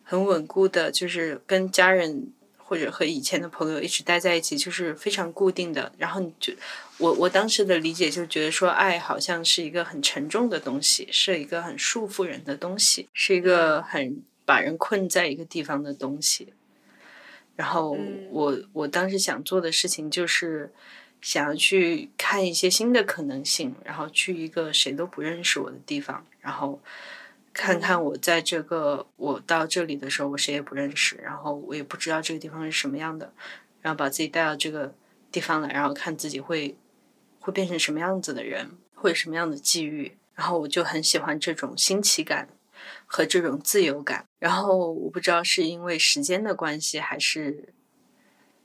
很稳固的，就是跟家人或者和以前的朋友一直待在一起，就是非常固定的。然后你就我我当时的理解就觉得说，爱好像是一个很沉重的东西，是一个很束缚人的东西，是一个很把人困在一个地方的东西。然后我我当时想做的事情就是想要去看一些新的可能性，然后去一个谁都不认识我的地方，然后看看我在这个我到这里的时候，我谁也不认识，然后我也不知道这个地方是什么样的，然后把自己带到这个地方来，然后看自己会会变成什么样子的人，会有什么样的际遇，然后我就很喜欢这种新奇感。和这种自由感，然后我不知道是因为时间的关系，还是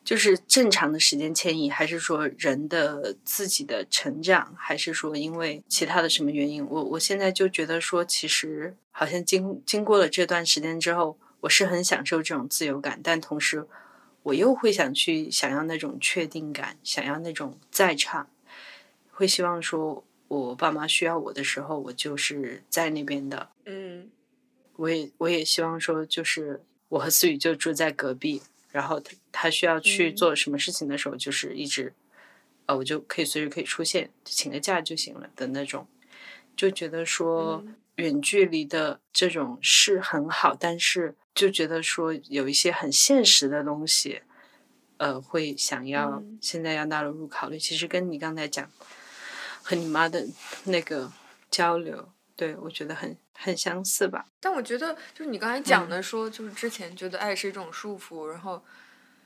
就是正常的时间迁移，还是说人的自己的成长，还是说因为其他的什么原因？我我现在就觉得说，其实好像经经过了这段时间之后，我是很享受这种自由感，但同时我又会想去想要那种确定感，想要那种在场，会希望说我爸妈需要我的时候，我就是在那边的，嗯。我也我也希望说，就是我和思雨就住在隔壁，然后他他需要去做什么事情的时候，就是一直，呃，我就可以随时可以出现，请个假就行了的那种，就觉得说远距离的这种是很好，但是就觉得说有一些很现实的东西，呃，会想要现在要纳入考虑。其实跟你刚才讲和你妈的那个交流。对，我觉得很很相似吧。但我觉得，就是你刚才讲的，说就是之前觉得爱是一种束缚，然后，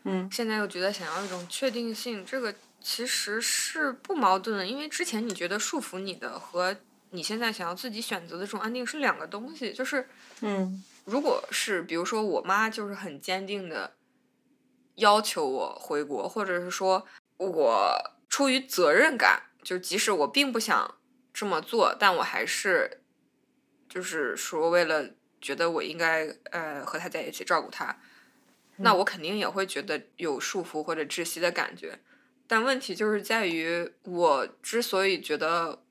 嗯，现在又觉得想要一种确定性，这个其实是不矛盾的。因为之前你觉得束缚你的和你现在想要自己选择的这种安定是两个东西。就是，嗯，如果是比如说我妈就是很坚定的要求我回国，或者是说我出于责任感，就即使我并不想这么做，但我还是。就是说，为了觉得我应该呃和他在一起照顾他，那我肯定也会觉得有束缚或者窒息的感觉。但问题就是在于，我之所以觉得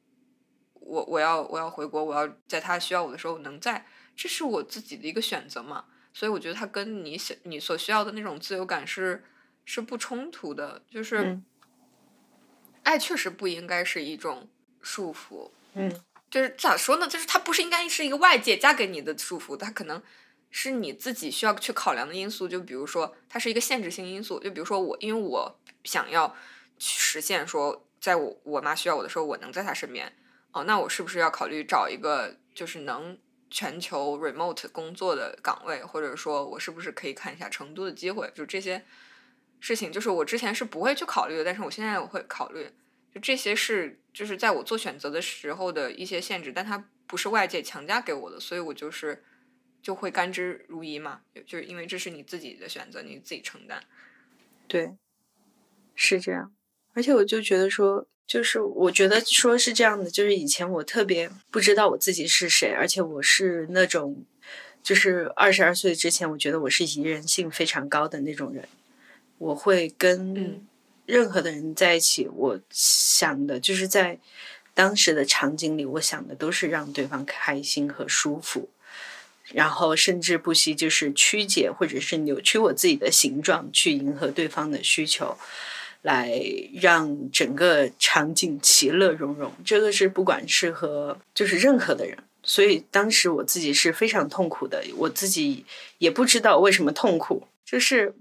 我我要我要回国，我要在他需要我的时候能在，这是我自己的一个选择嘛。所以我觉得他跟你想你所需要的那种自由感是是不冲突的。就是爱确实不应该是一种束缚。嗯。就是咋说呢？就是它不是应该是一个外界加给你的束缚，它可能是你自己需要去考量的因素。就比如说，它是一个限制性因素。就比如说我，因为我想要实现说，在我我妈需要我的时候，我能在她身边。哦，那我是不是要考虑找一个就是能全球 remote 工作的岗位，或者说我是不是可以看一下成都的机会？就这些事情，就是我之前是不会去考虑的，但是我现在我会考虑。就这些是，就是在我做选择的时候的一些限制，但它不是外界强加给我的，所以我就是就会甘之如饴嘛。就是因为这是你自己的选择，你自己承担。对，是这样。而且我就觉得说，就是我觉得说是这样的，就是以前我特别不知道我自己是谁，而且我是那种，就是二十二岁之前，我觉得我是宜人性非常高的那种人，我会跟。任何的人在一起，我想的就是在当时的场景里，我想的都是让对方开心和舒服，然后甚至不惜就是曲解或者是扭曲我自己的形状去迎合对方的需求。来让整个场景其乐融融。这个是不管是和就是任何的人，所以当时我自己是非常痛苦的，我自己也不知道为什么痛苦，就是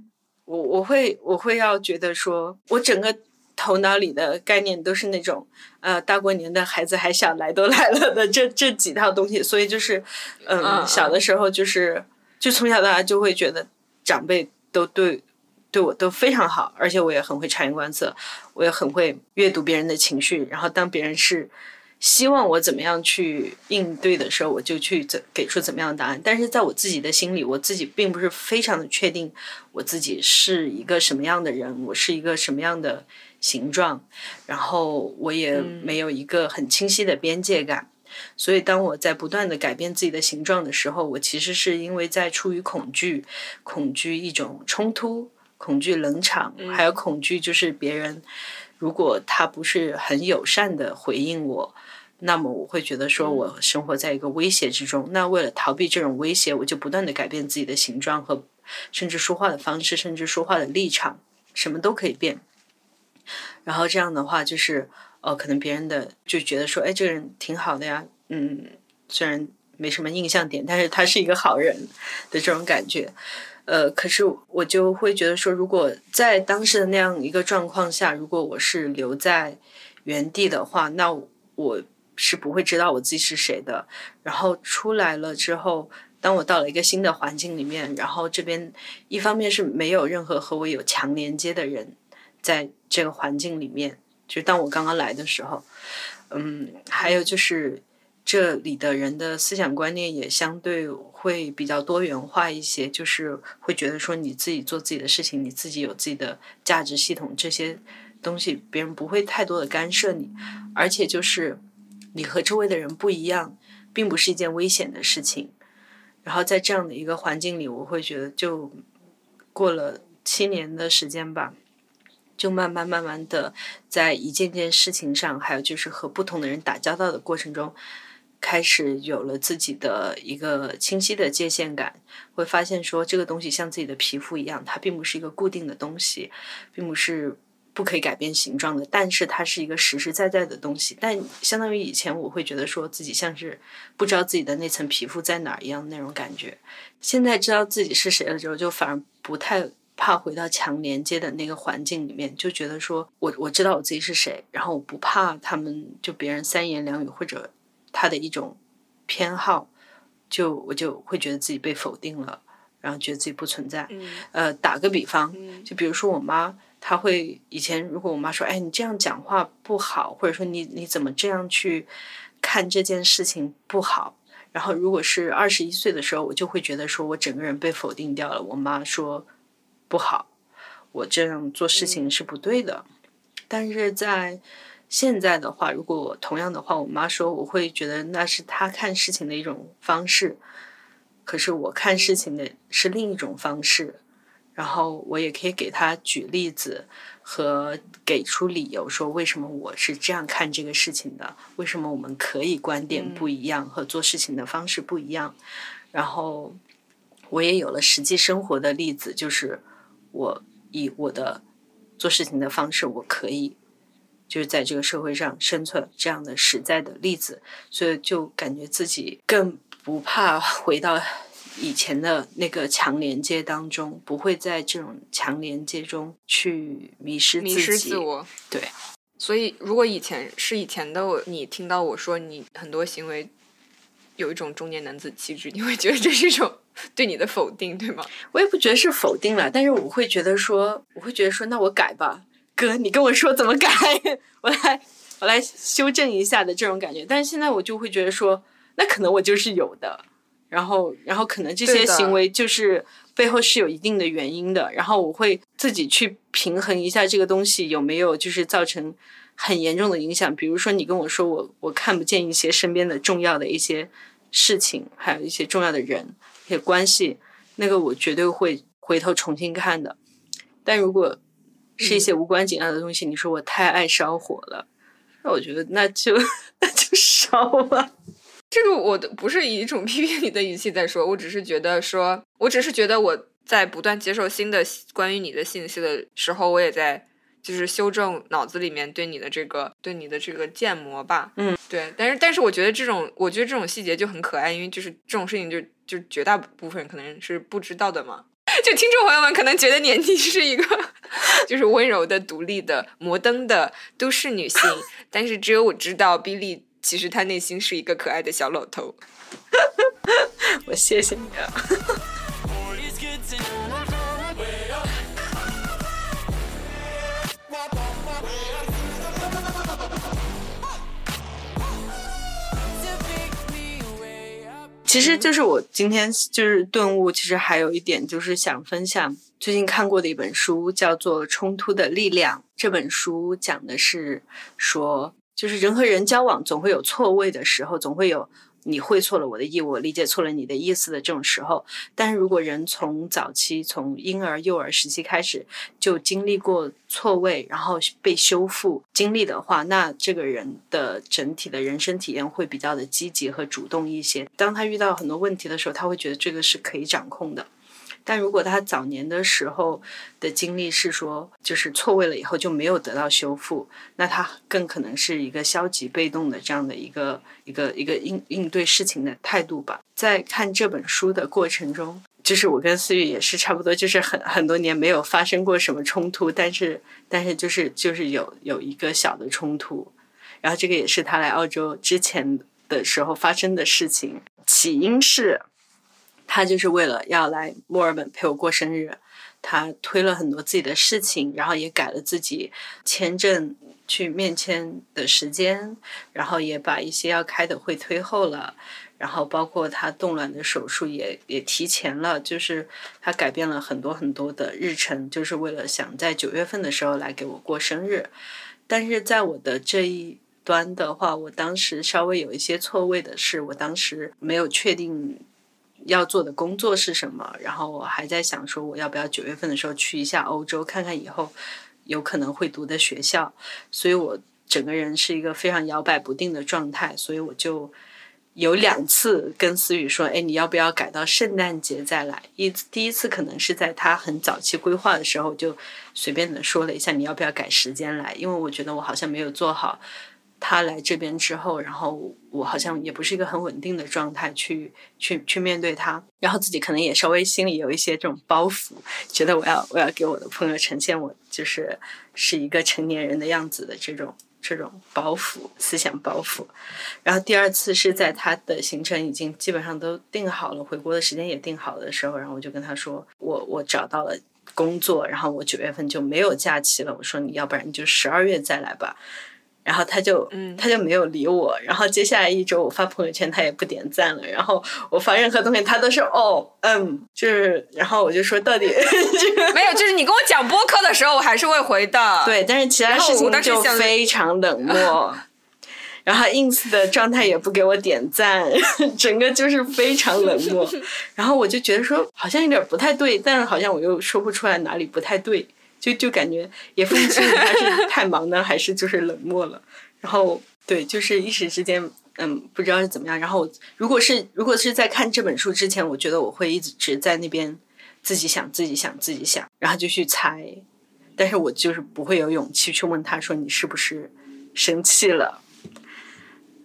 我我会我会要觉得说我整个。头脑里的概念都是那种，呃，大过年的孩子还想，来都 来了的这这几套东西，所以就是，嗯，小的时候就是，就从小到大就会觉得长辈都对对我都非常好，而且我也很会察言观色，我也很会阅读别人的情绪，然后当别人是。希望我怎么样去应对的时候，我就去怎给出怎么样的答案。但是在我自己的心里，我自己并不是非常的确定我自己是一个什么样的人，我是一个什么样的形状，然后我也没有一个很清晰的边界感。所以，当我在不断的改变自己的形状的时候，我其实是因为在出于恐惧，恐惧一种冲突，恐惧冷场，还有恐惧就是别人如果他不是很友善的回应我。那么我会觉得说，我生活在一个威胁之中。那为了逃避这种威胁，我就不断的改变自己的形状和，甚至说话的方式，甚至说话的立场，什么都可以变。然后这样的话，就是呃，可能别人的就觉得说，哎，这个人挺好的呀，嗯，虽然没什么印象点，但是他是一个好人的这种感觉。呃，可是我就会觉得说，如果在当时的那样一个状况下，如果我是留在原地的话，那我。是不会知道我自己是谁的。然后出来了之后，当我到了一个新的环境里面，然后这边一方面是没有任何和我有强连接的人在这个环境里面，就当我刚刚来的时候，嗯，还有就是这里的人的思想观念也相对会比较多元化一些，就是会觉得说你自己做自己的事情，你自己有自己的价值系统，这些东西别人不会太多的干涉你，而且就是。你和周围的人不一样，并不是一件危险的事情。然后在这样的一个环境里，我会觉得，就过了七年的时间吧，就慢慢慢慢的，在一件件事情上，还有就是和不同的人打交道的过程中，开始有了自己的一个清晰的界限感。会发现说，这个东西像自己的皮肤一样，它并不是一个固定的东西，并不是。不可以改变形状的，但是它是一个实实在在的东西。但相当于以前，我会觉得说自己像是不知道自己的那层皮肤在哪儿一样那种感觉。现在知道自己是谁了之后，就反而不太怕回到强连接的那个环境里面，就觉得说我我知道我自己是谁，然后我不怕他们就别人三言两语或者他的一种偏好，就我就会觉得自己被否定了，然后觉得自己不存在。呃，打个比方，就比如说我妈。他会以前如果我妈说，哎，你这样讲话不好，或者说你你怎么这样去看这件事情不好。然后如果是二十一岁的时候，我就会觉得说我整个人被否定掉了。我妈说不好，我这样做事情是不对的。但是在现在的话，如果同样的话，我妈说，我会觉得那是她看事情的一种方式。可是我看事情的是另一种方式。然后我也可以给他举例子和给出理由，说为什么我是这样看这个事情的，为什么我们可以观点不一样和做事情的方式不一样。然后我也有了实际生活的例子，就是我以我的做事情的方式，我可以就是在这个社会上生存这样的实在的例子，所以就感觉自己更不怕回到。以前的那个强连接当中，不会在这种强连接中去迷失迷失自我。对，所以如果以前是以前的我，你听到我说你很多行为有一种中年男子气质，你会觉得这是一种对你的否定，对吗？我也不觉得是否定了，但是我会觉得说，我会觉得说，那我改吧，哥，你跟我说怎么改，我来我来修正一下的这种感觉。但是现在我就会觉得说，那可能我就是有的。然后，然后可能这些行为就是背后是有一定的原因的。然后我会自己去平衡一下这个东西有没有就是造成很严重的影响。比如说，你跟我说我我看不见一些身边的重要的一些事情，还有一些重要的人、一些关系，那个我绝对会回头重新看的。但如果是一些无关紧要的东西，你说我太爱烧火了，那我觉得那就 那就烧吧。这个我的不是以一种 批评你的语气在说，我只是觉得说，我只是觉得我在不断接受新的关于你的信息的时候，我也在就是修正脑子里面对你的这个对你的这个建模吧。嗯，对。但是但是我觉得这种我觉得这种细节就很可爱，因为就是这种事情就就绝大部分可能是不知道的嘛。就听众朋友们可能觉得年纪是一个就是温柔的、独立的、摩登的都市女性，但是只有我知道，比利其实他内心是一个可爱的小老头。我谢谢你啊。其实就是我今天就是顿悟，其实还有一点就是想分享最近看过的一本书，叫做《冲突的力量》。这本书讲的是说，就是人和人交往总会有错位的时候，总会有。你会错了我的意，我理解错了你的意思的这种时候，但是如果人从早期从婴儿幼儿时期开始就经历过错位，然后被修复经历的话，那这个人的整体的人生体验会比较的积极和主动一些。当他遇到很多问题的时候，他会觉得这个是可以掌控的。但如果他早年的时候的经历是说，就是错位了以后就没有得到修复，那他更可能是一个消极被动的这样的一个一个一个应应对事情的态度吧。在看这本书的过程中，就是我跟思雨也是差不多，就是很很多年没有发生过什么冲突，但是但是就是就是有有一个小的冲突，然后这个也是他来澳洲之前的时候发生的事情，起因是。他就是为了要来墨尔本陪我过生日，他推了很多自己的事情，然后也改了自己签证去面签的时间，然后也把一些要开的会推后了，然后包括他冻卵的手术也也提前了，就是他改变了很多很多的日程，就是为了想在九月份的时候来给我过生日。但是在我的这一端的话，我当时稍微有一些错位的是，我当时没有确定。要做的工作是什么？然后我还在想说，我要不要九月份的时候去一下欧洲，看看以后有可能会读的学校。所以我整个人是一个非常摇摆不定的状态。所以我就有两次跟思雨说：“哎，你要不要改到圣诞节再来？”一第一次可能是在他很早期规划的时候，就随便的说了一下你要不要改时间来，因为我觉得我好像没有做好。他来这边之后，然后我好像也不是一个很稳定的状态去去去面对他，然后自己可能也稍微心里有一些这种包袱，觉得我要我要给我的朋友呈现我就是是一个成年人的样子的这种这种包袱思想包袱。然后第二次是在他的行程已经基本上都定好了，回国的时间也定好了的时候，然后我就跟他说，我我找到了工作，然后我九月份就没有假期了，我说你要不然你就十二月再来吧。然后他就，他就没有理我。然后接下来一周，我发朋友圈，他也不点赞了。然后我发任何东西，他都是哦，嗯，就是。然后我就说，到底 没有，就是你跟我讲播客的时候，我还是会回的。对，但是其他事情就非常冷漠。然后 ins 的状态也不给我点赞，整个就是非常冷漠。然后我就觉得说，好像有点不太对，但是好像我又说不出来哪里不太对。就就感觉也分不清他是 太忙呢，还是就是冷漠了。然后对，就是一时之间，嗯，不知道是怎么样。然后如果是如果是在看这本书之前，我觉得我会一直在那边自己想、自己想、自己想，然后就去猜。但是我就是不会有勇气去问他说你是不是生气了。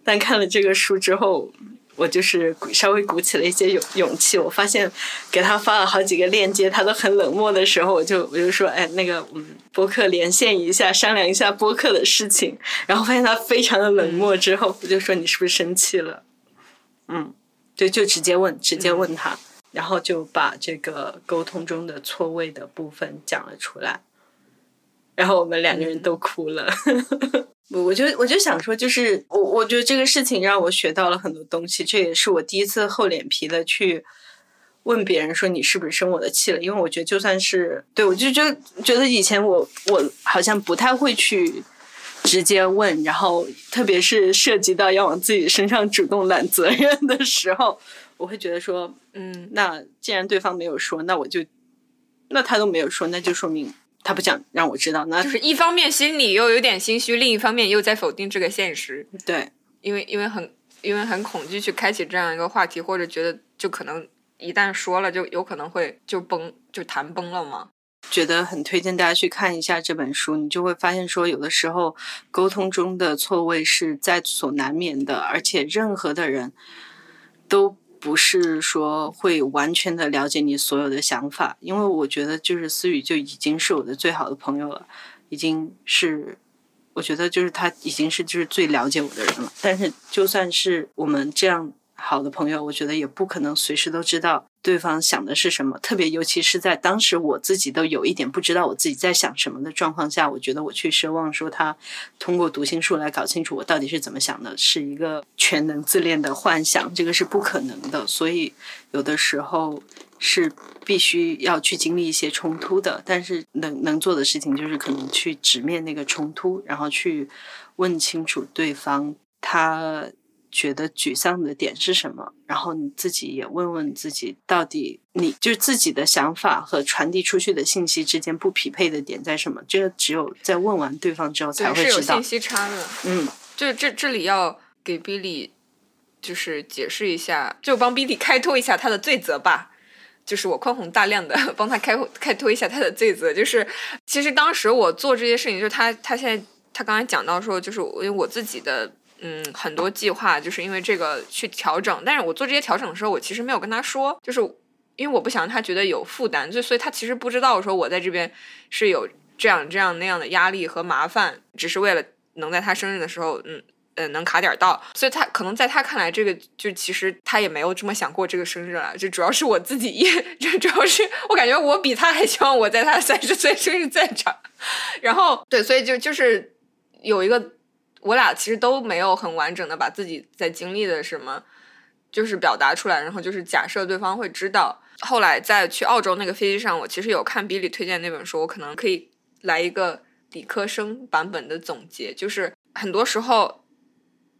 但看了这个书之后。我就是稍微鼓起了一些勇勇气，我发现给他发了好几个链接，他都很冷漠的时候，我就我就说，哎，那个嗯，播客连线一下，商量一下播客的事情。然后发现他非常的冷漠，之后我就说你是不是生气了？嗯，对，就直接问，直接问他，然后就把这个沟通中的错位的部分讲了出来，然后我们两个人都哭了。我我就我就想说，就是我我觉得这个事情让我学到了很多东西，这也是我第一次厚脸皮的去问别人说你是不是生我的气了，因为我觉得就算是对我就觉得觉得以前我我好像不太会去直接问，然后特别是涉及到要往自己身上主动揽责任的时候，我会觉得说，嗯，那既然对方没有说，那我就那他都没有说，那就说明。他不想让我知道，那就是一方面心里又有点心虚，另一方面又在否定这个现实。对，因为因为很因为很恐惧去开启这样一个话题，或者觉得就可能一旦说了，就有可能会就崩就谈崩了嘛。觉得很推荐大家去看一下这本书，你就会发现说，有的时候沟通中的错位是在所难免的，而且任何的人都不是说会完全的了解你所有的想法，因为我觉得就是思雨就已经是我的最好的朋友了，已经是我觉得就是他已经是就是最了解我的人了，但是就算是我们这样。好的朋友，我觉得也不可能随时都知道对方想的是什么，特别尤其是在当时我自己都有一点不知道我自己在想什么的状况下，我觉得我去奢望说他通过读心术来搞清楚我到底是怎么想的，是一个全能自恋的幻想，这个是不可能的。所以有的时候是必须要去经历一些冲突的，但是能能做的事情就是可能去直面那个冲突，然后去问清楚对方他。觉得沮丧的点是什么？然后你自己也问问自己，到底你就是自己的想法和传递出去的信息之间不匹配的点在什么？这个只有在问完对方之后才会知道。是有信息差的。嗯，就这这里要给 Billy 就是解释一下，就帮 Billy 开脱一下他的罪责吧。就是我宽宏大量的 帮他开开脱一下他的罪责。就是其实当时我做这些事情，就是他他现在他刚才讲到说，就是因为我自己的。嗯，很多计划就是因为这个去调整，但是我做这些调整的时候，我其实没有跟他说，就是因为我不想让他觉得有负担，就所以他其实不知道说我在这边是有这样这样那样的压力和麻烦，只是为了能在他生日的时候，嗯呃能卡点到，所以他可能在他看来，这个就其实他也没有这么想过这个生日了，就主要是我自己，就主要是我感觉我比他还希望我在他三十岁生日在场，然后对，所以就就是有一个。我俩其实都没有很完整的把自己在经历的什么，就是表达出来，然后就是假设对方会知道。后来在去澳洲那个飞机上，我其实有看比利推荐那本书，我可能可以来一个理科生版本的总结，就是很多时候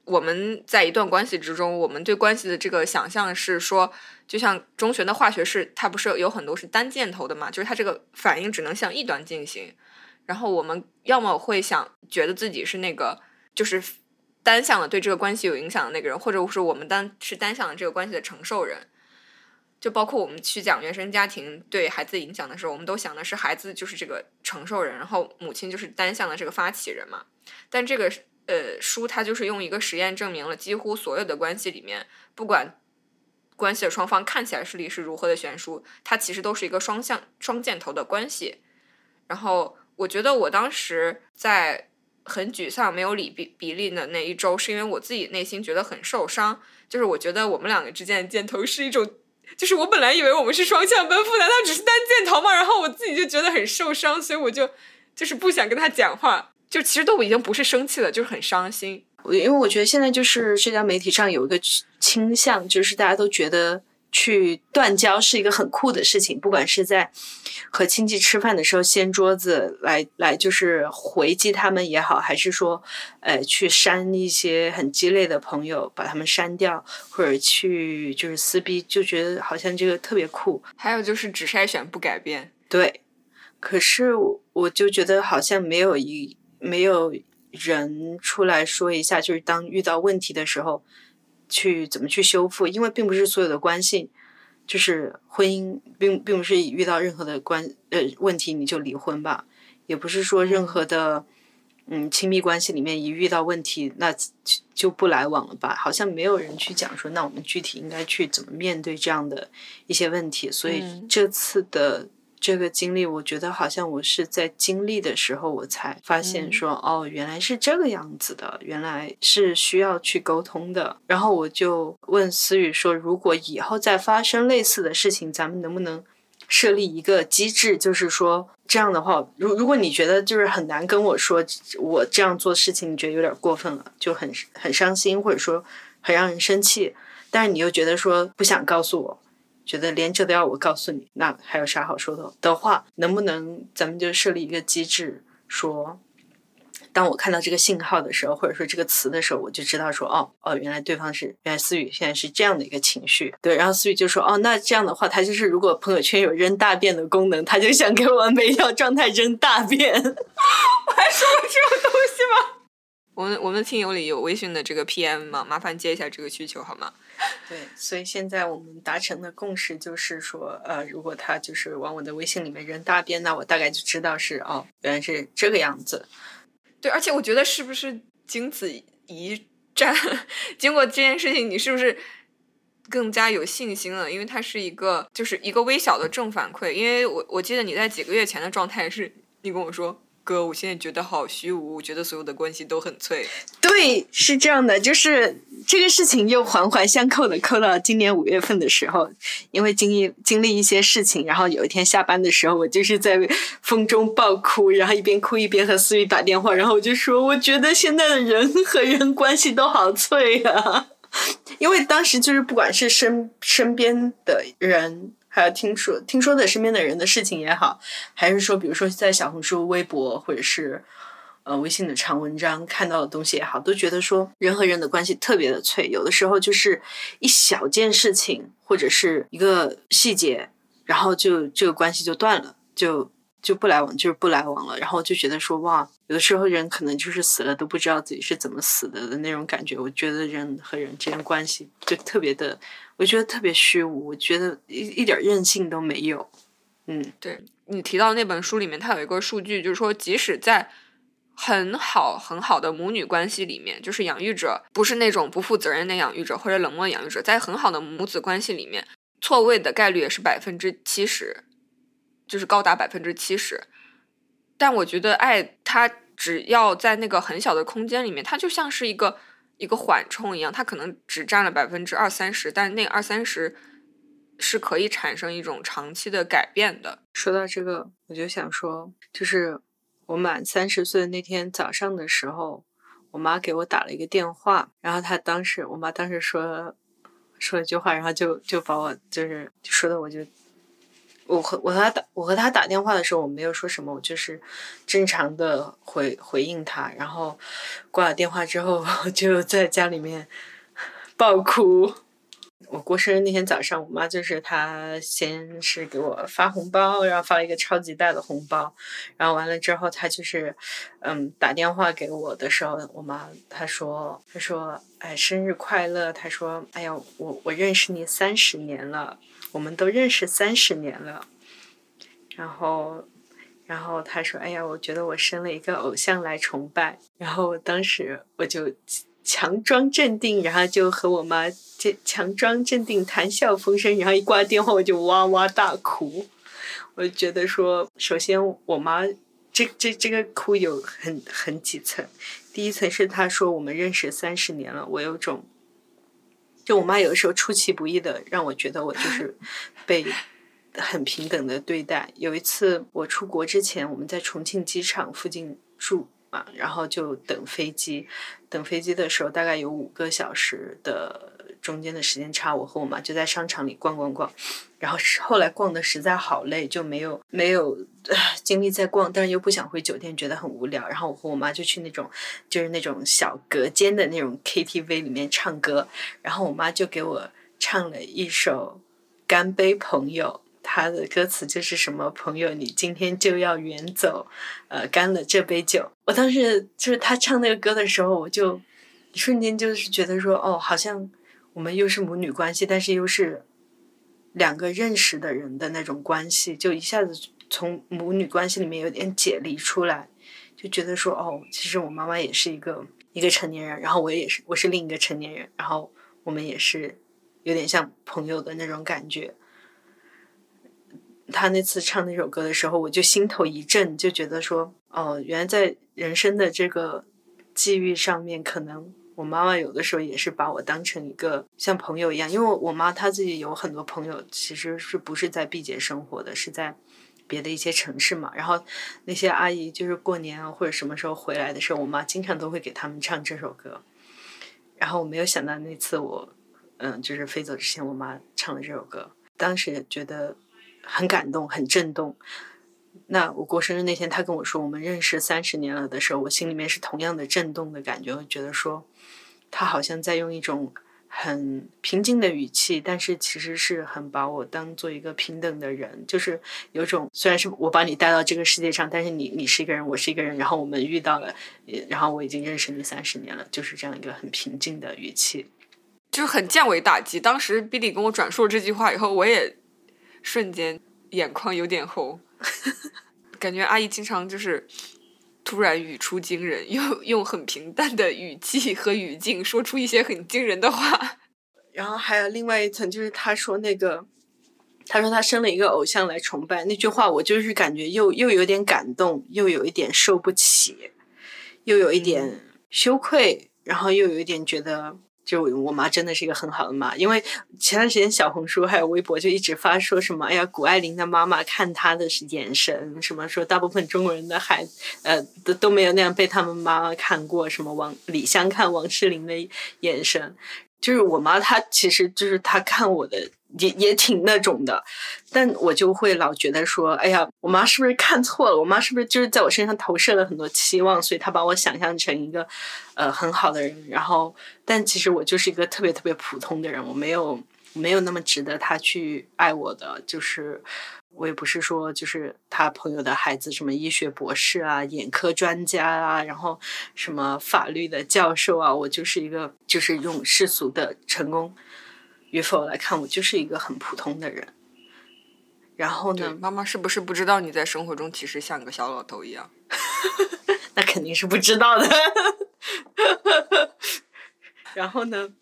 我们在一段关系之中，我们对关系的这个想象是说，就像中学的化学式，它不是有很多是单箭头的嘛，就是它这个反应只能向一端进行，然后我们要么会想觉得自己是那个。就是单向的对这个关系有影响的那个人，或者是我们单是单向的这个关系的承受人，就包括我们去讲原生家庭对孩子影响的时候，我们都想的是孩子就是这个承受人，然后母亲就是单向的这个发起人嘛。但这个呃书它就是用一个实验证明了，几乎所有的关系里面，不管关系的双方看起来势力是如何的悬殊，它其实都是一个双向双箭头的关系。然后我觉得我当时在。很沮丧，没有理比比利的那一周，是因为我自己内心觉得很受伤。就是我觉得我们两个之间的箭头是一种，就是我本来以为我们是双向奔赴，难道只是单箭头吗？然后我自己就觉得很受伤，所以我就就是不想跟他讲话。就其实都已经不是生气了，就是很伤心。我因为我觉得现在就是社交媒体上有一个倾向，就是大家都觉得。去断交是一个很酷的事情，不管是在和亲戚吃饭的时候掀桌子来来就是回击他们也好，还是说，呃，去删一些很鸡肋的朋友，把他们删掉，或者去就是撕逼，就觉得好像这个特别酷。还有就是只筛选不改变。对，可是我就觉得好像没有一没有人出来说一下，就是当遇到问题的时候。去怎么去修复？因为并不是所有的关系，就是婚姻，并并不是遇到任何的关呃问题你就离婚吧，也不是说任何的嗯亲密关系里面一遇到问题那就不来往了吧？好像没有人去讲说，那我们具体应该去怎么面对这样的一些问题。所以这次的。这个经历，我觉得好像我是在经历的时候，我才发现说，哦，原来是这个样子的，原来是需要去沟通的。然后我就问思雨说，如果以后再发生类似的事情，咱们能不能设立一个机制，就是说这样的话，如如果你觉得就是很难跟我说，我这样做事情你觉得有点过分了，就很很伤心，或者说很让人生气，但是你又觉得说不想告诉我。觉得连这都要我告诉你，那还有啥好说的的话？能不能咱们就设立一个机制，说，当我看到这个信号的时候，或者说这个词的时候，我就知道说，哦哦，原来对方是，原来思雨现在是这样的一个情绪。对，然后思雨就说，哦，那这样的话，他就是如果朋友圈有扔大便的功能，他就想给我每条状态扔大便。我还说过这种东西吗？我们我们听友里有微信的这个 PM 吗？麻烦接一下这个需求好吗？对，所以现在我们达成的共识就是说，呃，如果他就是往我的微信里面扔大便，那我大概就知道是哦，原来是这个样子。对，而且我觉得是不是经此一战，经过这件事情，你是不是更加有信心了？因为它是一个就是一个微小的正反馈。因为我我记得你在几个月前的状态是，你跟我说。哥，我现在觉得好虚无，我觉得所有的关系都很脆。对，是这样的，就是这个事情又环环相扣的扣到今年五月份的时候，因为经历经历一些事情，然后有一天下班的时候，我就是在风中暴哭，然后一边哭一边和思雨打电话，然后我就说，我觉得现在的人和人关系都好脆啊，因为当时就是不管是身身边的人。还有听说听说的身边的人的事情也好，还是说，比如说在小红书、微博或者是呃微信的长文章看到的东西也好，都觉得说人和人的关系特别的脆，有的时候就是一小件事情或者是一个细节，然后就这个关系就断了，就。就不来往，就是不来往了。然后就觉得说，哇，有的时候人可能就是死了都不知道自己是怎么死的的那种感觉。我觉得人和人之间关系就特别的，我觉得特别虚无，我觉得一一点韧性都没有。嗯，对你提到那本书里面，它有一个数据，就是说，即使在很好很好的母女关系里面，就是养育者不是那种不负责任的养育者或者冷漠养育者，在很好的母子关系里面，错位的概率也是百分之七十。就是高达百分之七十，但我觉得爱它只要在那个很小的空间里面，它就像是一个一个缓冲一样，它可能只占了百分之二三十，但那二三十是可以产生一种长期的改变的。说到这个，我就想说，就是我满三十岁那天早上的时候，我妈给我打了一个电话，然后她当时，我妈当时说说了一句话，然后就就把我就是说的我就。我和我和他打我和他打电话的时候，我没有说什么，我就是正常的回回应他。然后挂了电话之后，就在家里面爆哭。我过生日那天早上，我妈就是她先是给我发红包，然后发了一个超级大的红包。然后完了之后，她就是嗯打电话给我的时候，我妈她说她说哎生日快乐，她说哎呀我我认识你三十年了。我们都认识三十年了，然后，然后她说：“哎呀，我觉得我生了一个偶像来崇拜。”然后我当时我就强装镇定，然后就和我妈这强装镇定，谈笑风生。然后一挂电话，我就哇哇大哭。我就觉得说，首先我妈这这这个哭有很很几层。第一层是她说我们认识三十年了，我有种。就我妈有的时候出其不意的让我觉得我就是被很平等的对待。有一次我出国之前，我们在重庆机场附近住然后就等飞机。等飞机的时候，大概有五个小时的。中间的时间差，我和我妈就在商场里逛逛逛，然后后来逛的实在好累，就没有没有精力再逛，但是又不想回酒店，觉得很无聊。然后我和我妈就去那种就是那种小隔间的那种 KTV 里面唱歌，然后我妈就给我唱了一首《干杯朋友》，他的歌词就是什么“朋友，你今天就要远走，呃，干了这杯酒。”我当时就是他唱那个歌的时候，我就瞬间就是觉得说，哦，好像。我们又是母女关系，但是又是两个认识的人的那种关系，就一下子从母女关系里面有点解离出来，就觉得说哦，其实我妈妈也是一个一个成年人，然后我也是我是另一个成年人，然后我们也是有点像朋友的那种感觉。他那次唱那首歌的时候，我就心头一震，就觉得说哦，原来在人生的这个际遇上面，可能。我妈妈有的时候也是把我当成一个像朋友一样，因为我妈她自己有很多朋友，其实是不是在毕节生活的，是在别的一些城市嘛。然后那些阿姨就是过年或者什么时候回来的时候，我妈经常都会给他们唱这首歌。然后我没有想到那次我，嗯，就是飞走之前，我妈唱了这首歌，当时觉得很感动，很震动。那我过生日那天，他跟我说我们认识三十年了的时候，我心里面是同样的震动的感觉，我觉得说。他好像在用一种很平静的语气，但是其实是很把我当做一个平等的人，就是有种虽然是我把你带到这个世界上，但是你你是一个人，我是一个人，然后我们遇到了，然后我已经认识你三十年了，就是这样一个很平静的语气，就是很降维打击。当时 Billy 跟我转述了这句话以后，我也瞬间眼眶有点红，感觉阿姨经常就是突然语出惊人，用用很平淡的语气和语境说出一些很惊人的话。然后还有另外一层，就是他说那个，他说他生了一个偶像来崇拜，那句话我就是感觉又又有点感动，又有一点受不起，又有一点羞愧，然后又有一点觉得。就我妈真的是一个很好的妈，因为前段时间小红书还有微博就一直发说什么，哎呀，谷爱凌的妈妈看她的是眼神，什么说大部分中国人的孩子，呃，都都没有那样被他们妈妈看过，什么王李湘看王诗龄的眼神。就是我妈，她其实就是她看我的也也挺那种的，但我就会老觉得说，哎呀，我妈是不是看错了？我妈是不是就是在我身上投射了很多期望，所以她把我想象成一个呃很好的人。然后，但其实我就是一个特别特别普通的人，我没有没有那么值得她去爱我的，就是。我也不是说就是他朋友的孩子，什么医学博士啊、眼科专家啊，然后什么法律的教授啊，我就是一个，就是用世俗的成功与否来看，我就是一个很普通的人。然后呢，妈妈是不是不知道你在生活中其实像个小老头一样？那肯定是不知道的。然后呢？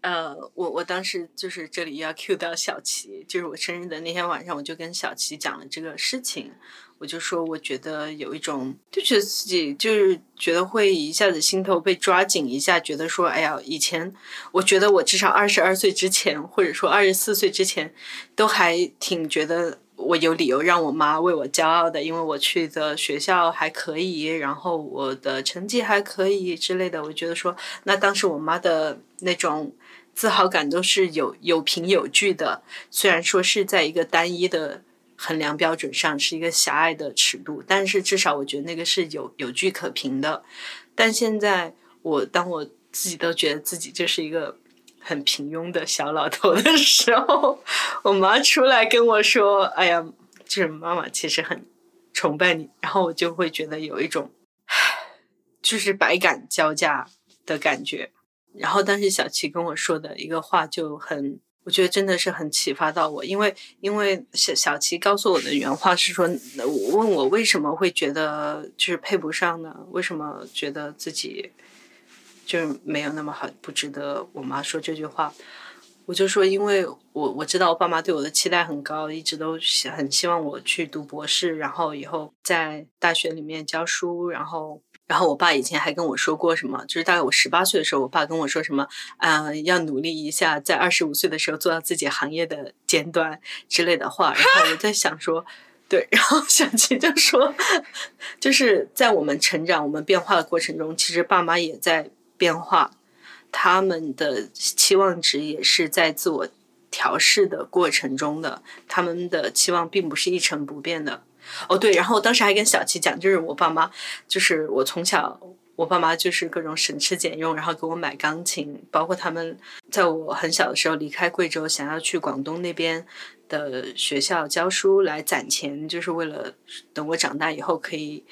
呃，我我当时就是这里要 cue 到小齐，就是我生日的那天晚上，我就跟小齐讲了这个事情，我就说我觉得有一种，就觉得自己就是觉得会一下子心头被抓紧一下，觉得说，哎呀，以前我觉得我至少二十二岁之前，或者说二十四岁之前，都还挺觉得我有理由让我妈为我骄傲的，因为我去的学校还可以，然后我的成绩还可以之类的，我觉得说，那当时我妈的那种。自豪感都是有有凭有据的，虽然说是在一个单一的衡量标准上，是一个狭隘的尺度，但是至少我觉得那个是有有据可凭的。但现在我当我自己都觉得自己就是一个很平庸的小老头的时候，我妈出来跟我说：“哎呀，就是妈妈其实很崇拜你。”然后我就会觉得有一种，就是百感交加的感觉。然后当时小齐跟我说的一个话就很，我觉得真的是很启发到我，因为因为小小齐告诉我的原话是说，问我为什么会觉得就是配不上呢？为什么觉得自己就是没有那么好，不值得我妈说这句话？我就说，因为我我知道我爸妈对我的期待很高，一直都很希望我去读博士，然后以后在大学里面教书，然后。然后我爸以前还跟我说过什么，就是大概我十八岁的时候，我爸跟我说什么，嗯，要努力一下，在二十五岁的时候做到自己行业的尖端之类的话。然后我在想说，对，然后小琪就说，就是在我们成长、我们变化的过程中，其实爸妈也在变化，他们的期望值也是在自我调试的过程中的，他们的期望并不是一成不变的。哦，对，然后我当时还跟小七讲，就是我爸妈，就是我从小，我爸妈就是各种省吃俭用，然后给我买钢琴，包括他们在我很小的时候离开贵州，想要去广东那边的学校教书来攒钱，就是为了等我长大以后可以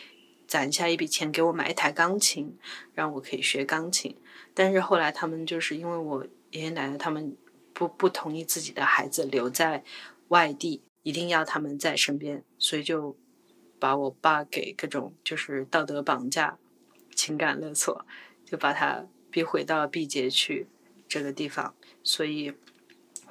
攒下一笔钱给我买一台钢琴，让我可以学钢琴。但是后来他们就是因为我爷爷奶奶他们不不同意自己的孩子留在外地。一定要他们在身边，所以就把我爸给各种就是道德绑架、情感勒索，就把他逼回到毕节去这个地方。所以，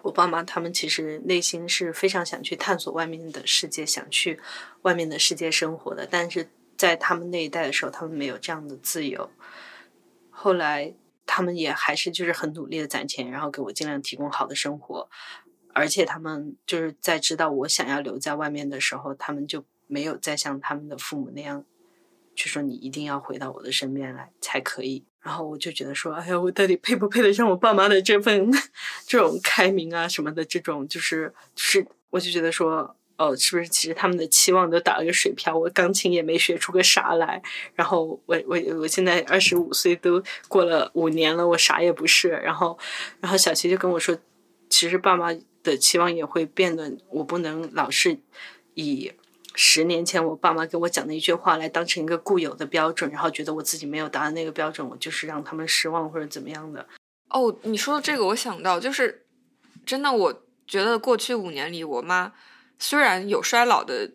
我爸妈他们其实内心是非常想去探索外面的世界，想去外面的世界生活的。但是在他们那一代的时候，他们没有这样的自由。后来，他们也还是就是很努力的攒钱，然后给我尽量提供好的生活。而且他们就是在知道我想要留在外面的时候，他们就没有再像他们的父母那样去说你一定要回到我的身边来才可以。然后我就觉得说，哎呀，我到底配不配得上我爸妈的这份这种开明啊什么的这种，就是是，我就觉得说，哦，是不是其实他们的期望都打了个水漂？我钢琴也没学出个啥来。然后我我我现在二十五岁，都过了五年了，我啥也不是。然后然后小齐就跟我说，其实爸妈的期望也会变得，我不能老是以。十年前，我爸妈给我讲的一句话来当成一个固有的标准，然后觉得我自己没有达到那个标准，我就是让他们失望或者怎么样的。哦，你说的这个，我想到就是真的，我觉得过去五年里，我妈虽然有衰老的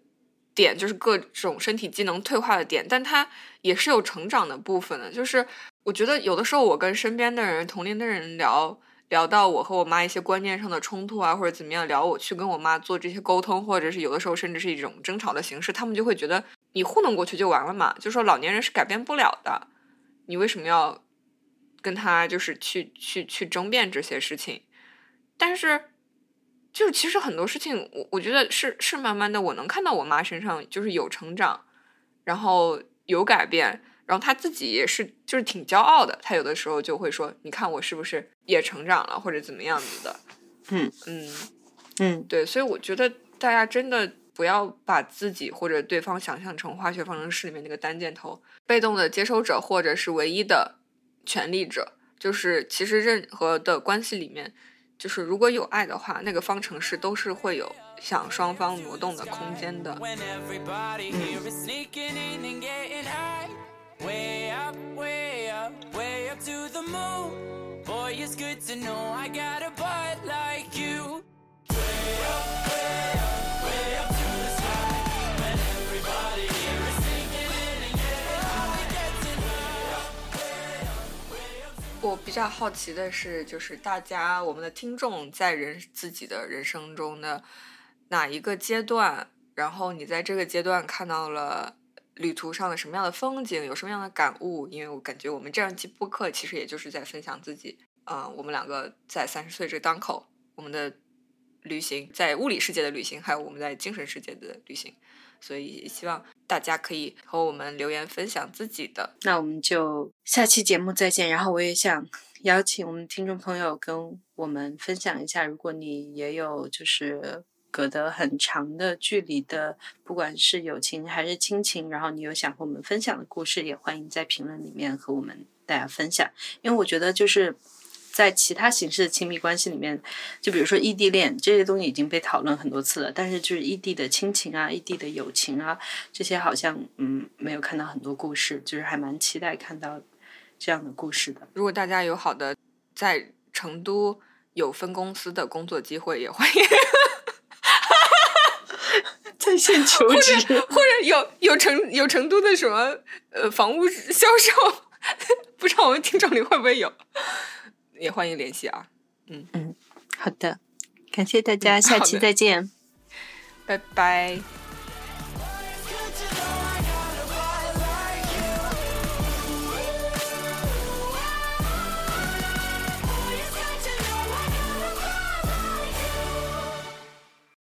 点，就是各种身体机能退化的点，但她也是有成长的部分的。就是我觉得有的时候，我跟身边的人、同龄的人聊。聊到我和我妈一些观念上的冲突啊，或者怎么样，聊我去跟我妈做这些沟通，或者是有的时候甚至是一种争吵的形式，他们就会觉得你糊弄过去就完了嘛，就说老年人是改变不了的，你为什么要跟他就是去去去争辩这些事情？但是就是其实很多事情，我我觉得是是慢慢的，我能看到我妈身上就是有成长，然后有改变。然后他自己也是，就是挺骄傲的。他有的时候就会说：“你看我是不是也成长了，或者怎么样子的？”嗯嗯嗯，对。所以我觉得大家真的不要把自己或者对方想象成化学方程式里面那个单箭头，被动的接收者或者是唯一的权利者。就是其实任何的关系里面，就是如果有爱的话，那个方程式都是会有向双方挪动的空间的。Way up, way up, way up to the moon. Boy, it's good to know I got a butt like you. Way up, way up, way up to the sky. And everybody here is singing and getting high. Getting high. 我比较好奇的是，就是大家我们的听众在人自己的人生中的哪一个阶段，然后你在这个阶段看到了。旅途上的什么样的风景，有什么样的感悟？因为我感觉我们这样期播客其实也就是在分享自己，嗯，我们两个在三十岁这当口，我们的旅行，在物理世界的旅行，还有我们在精神世界的旅行，所以希望大家可以和我们留言分享自己的。那我们就下期节目再见。然后我也想邀请我们听众朋友跟我们分享一下，如果你也有就是。隔得很长的距离的，不管是友情还是亲情，然后你有想和我们分享的故事，也欢迎在评论里面和我们大家分享。因为我觉得就是在其他形式的亲密关系里面，就比如说异地恋这些东西已经被讨论很多次了，但是就是异地的亲情啊、异地的友情啊，这些好像嗯没有看到很多故事，就是还蛮期待看到这样的故事的。如果大家有好的在成都有分公司的工作机会，也欢迎。在线求职，或者有有成有成都的什么呃房屋销售，不知道我们听众里会不会有，也欢迎联系啊。嗯嗯，好的，感谢大家，下期再见，拜拜。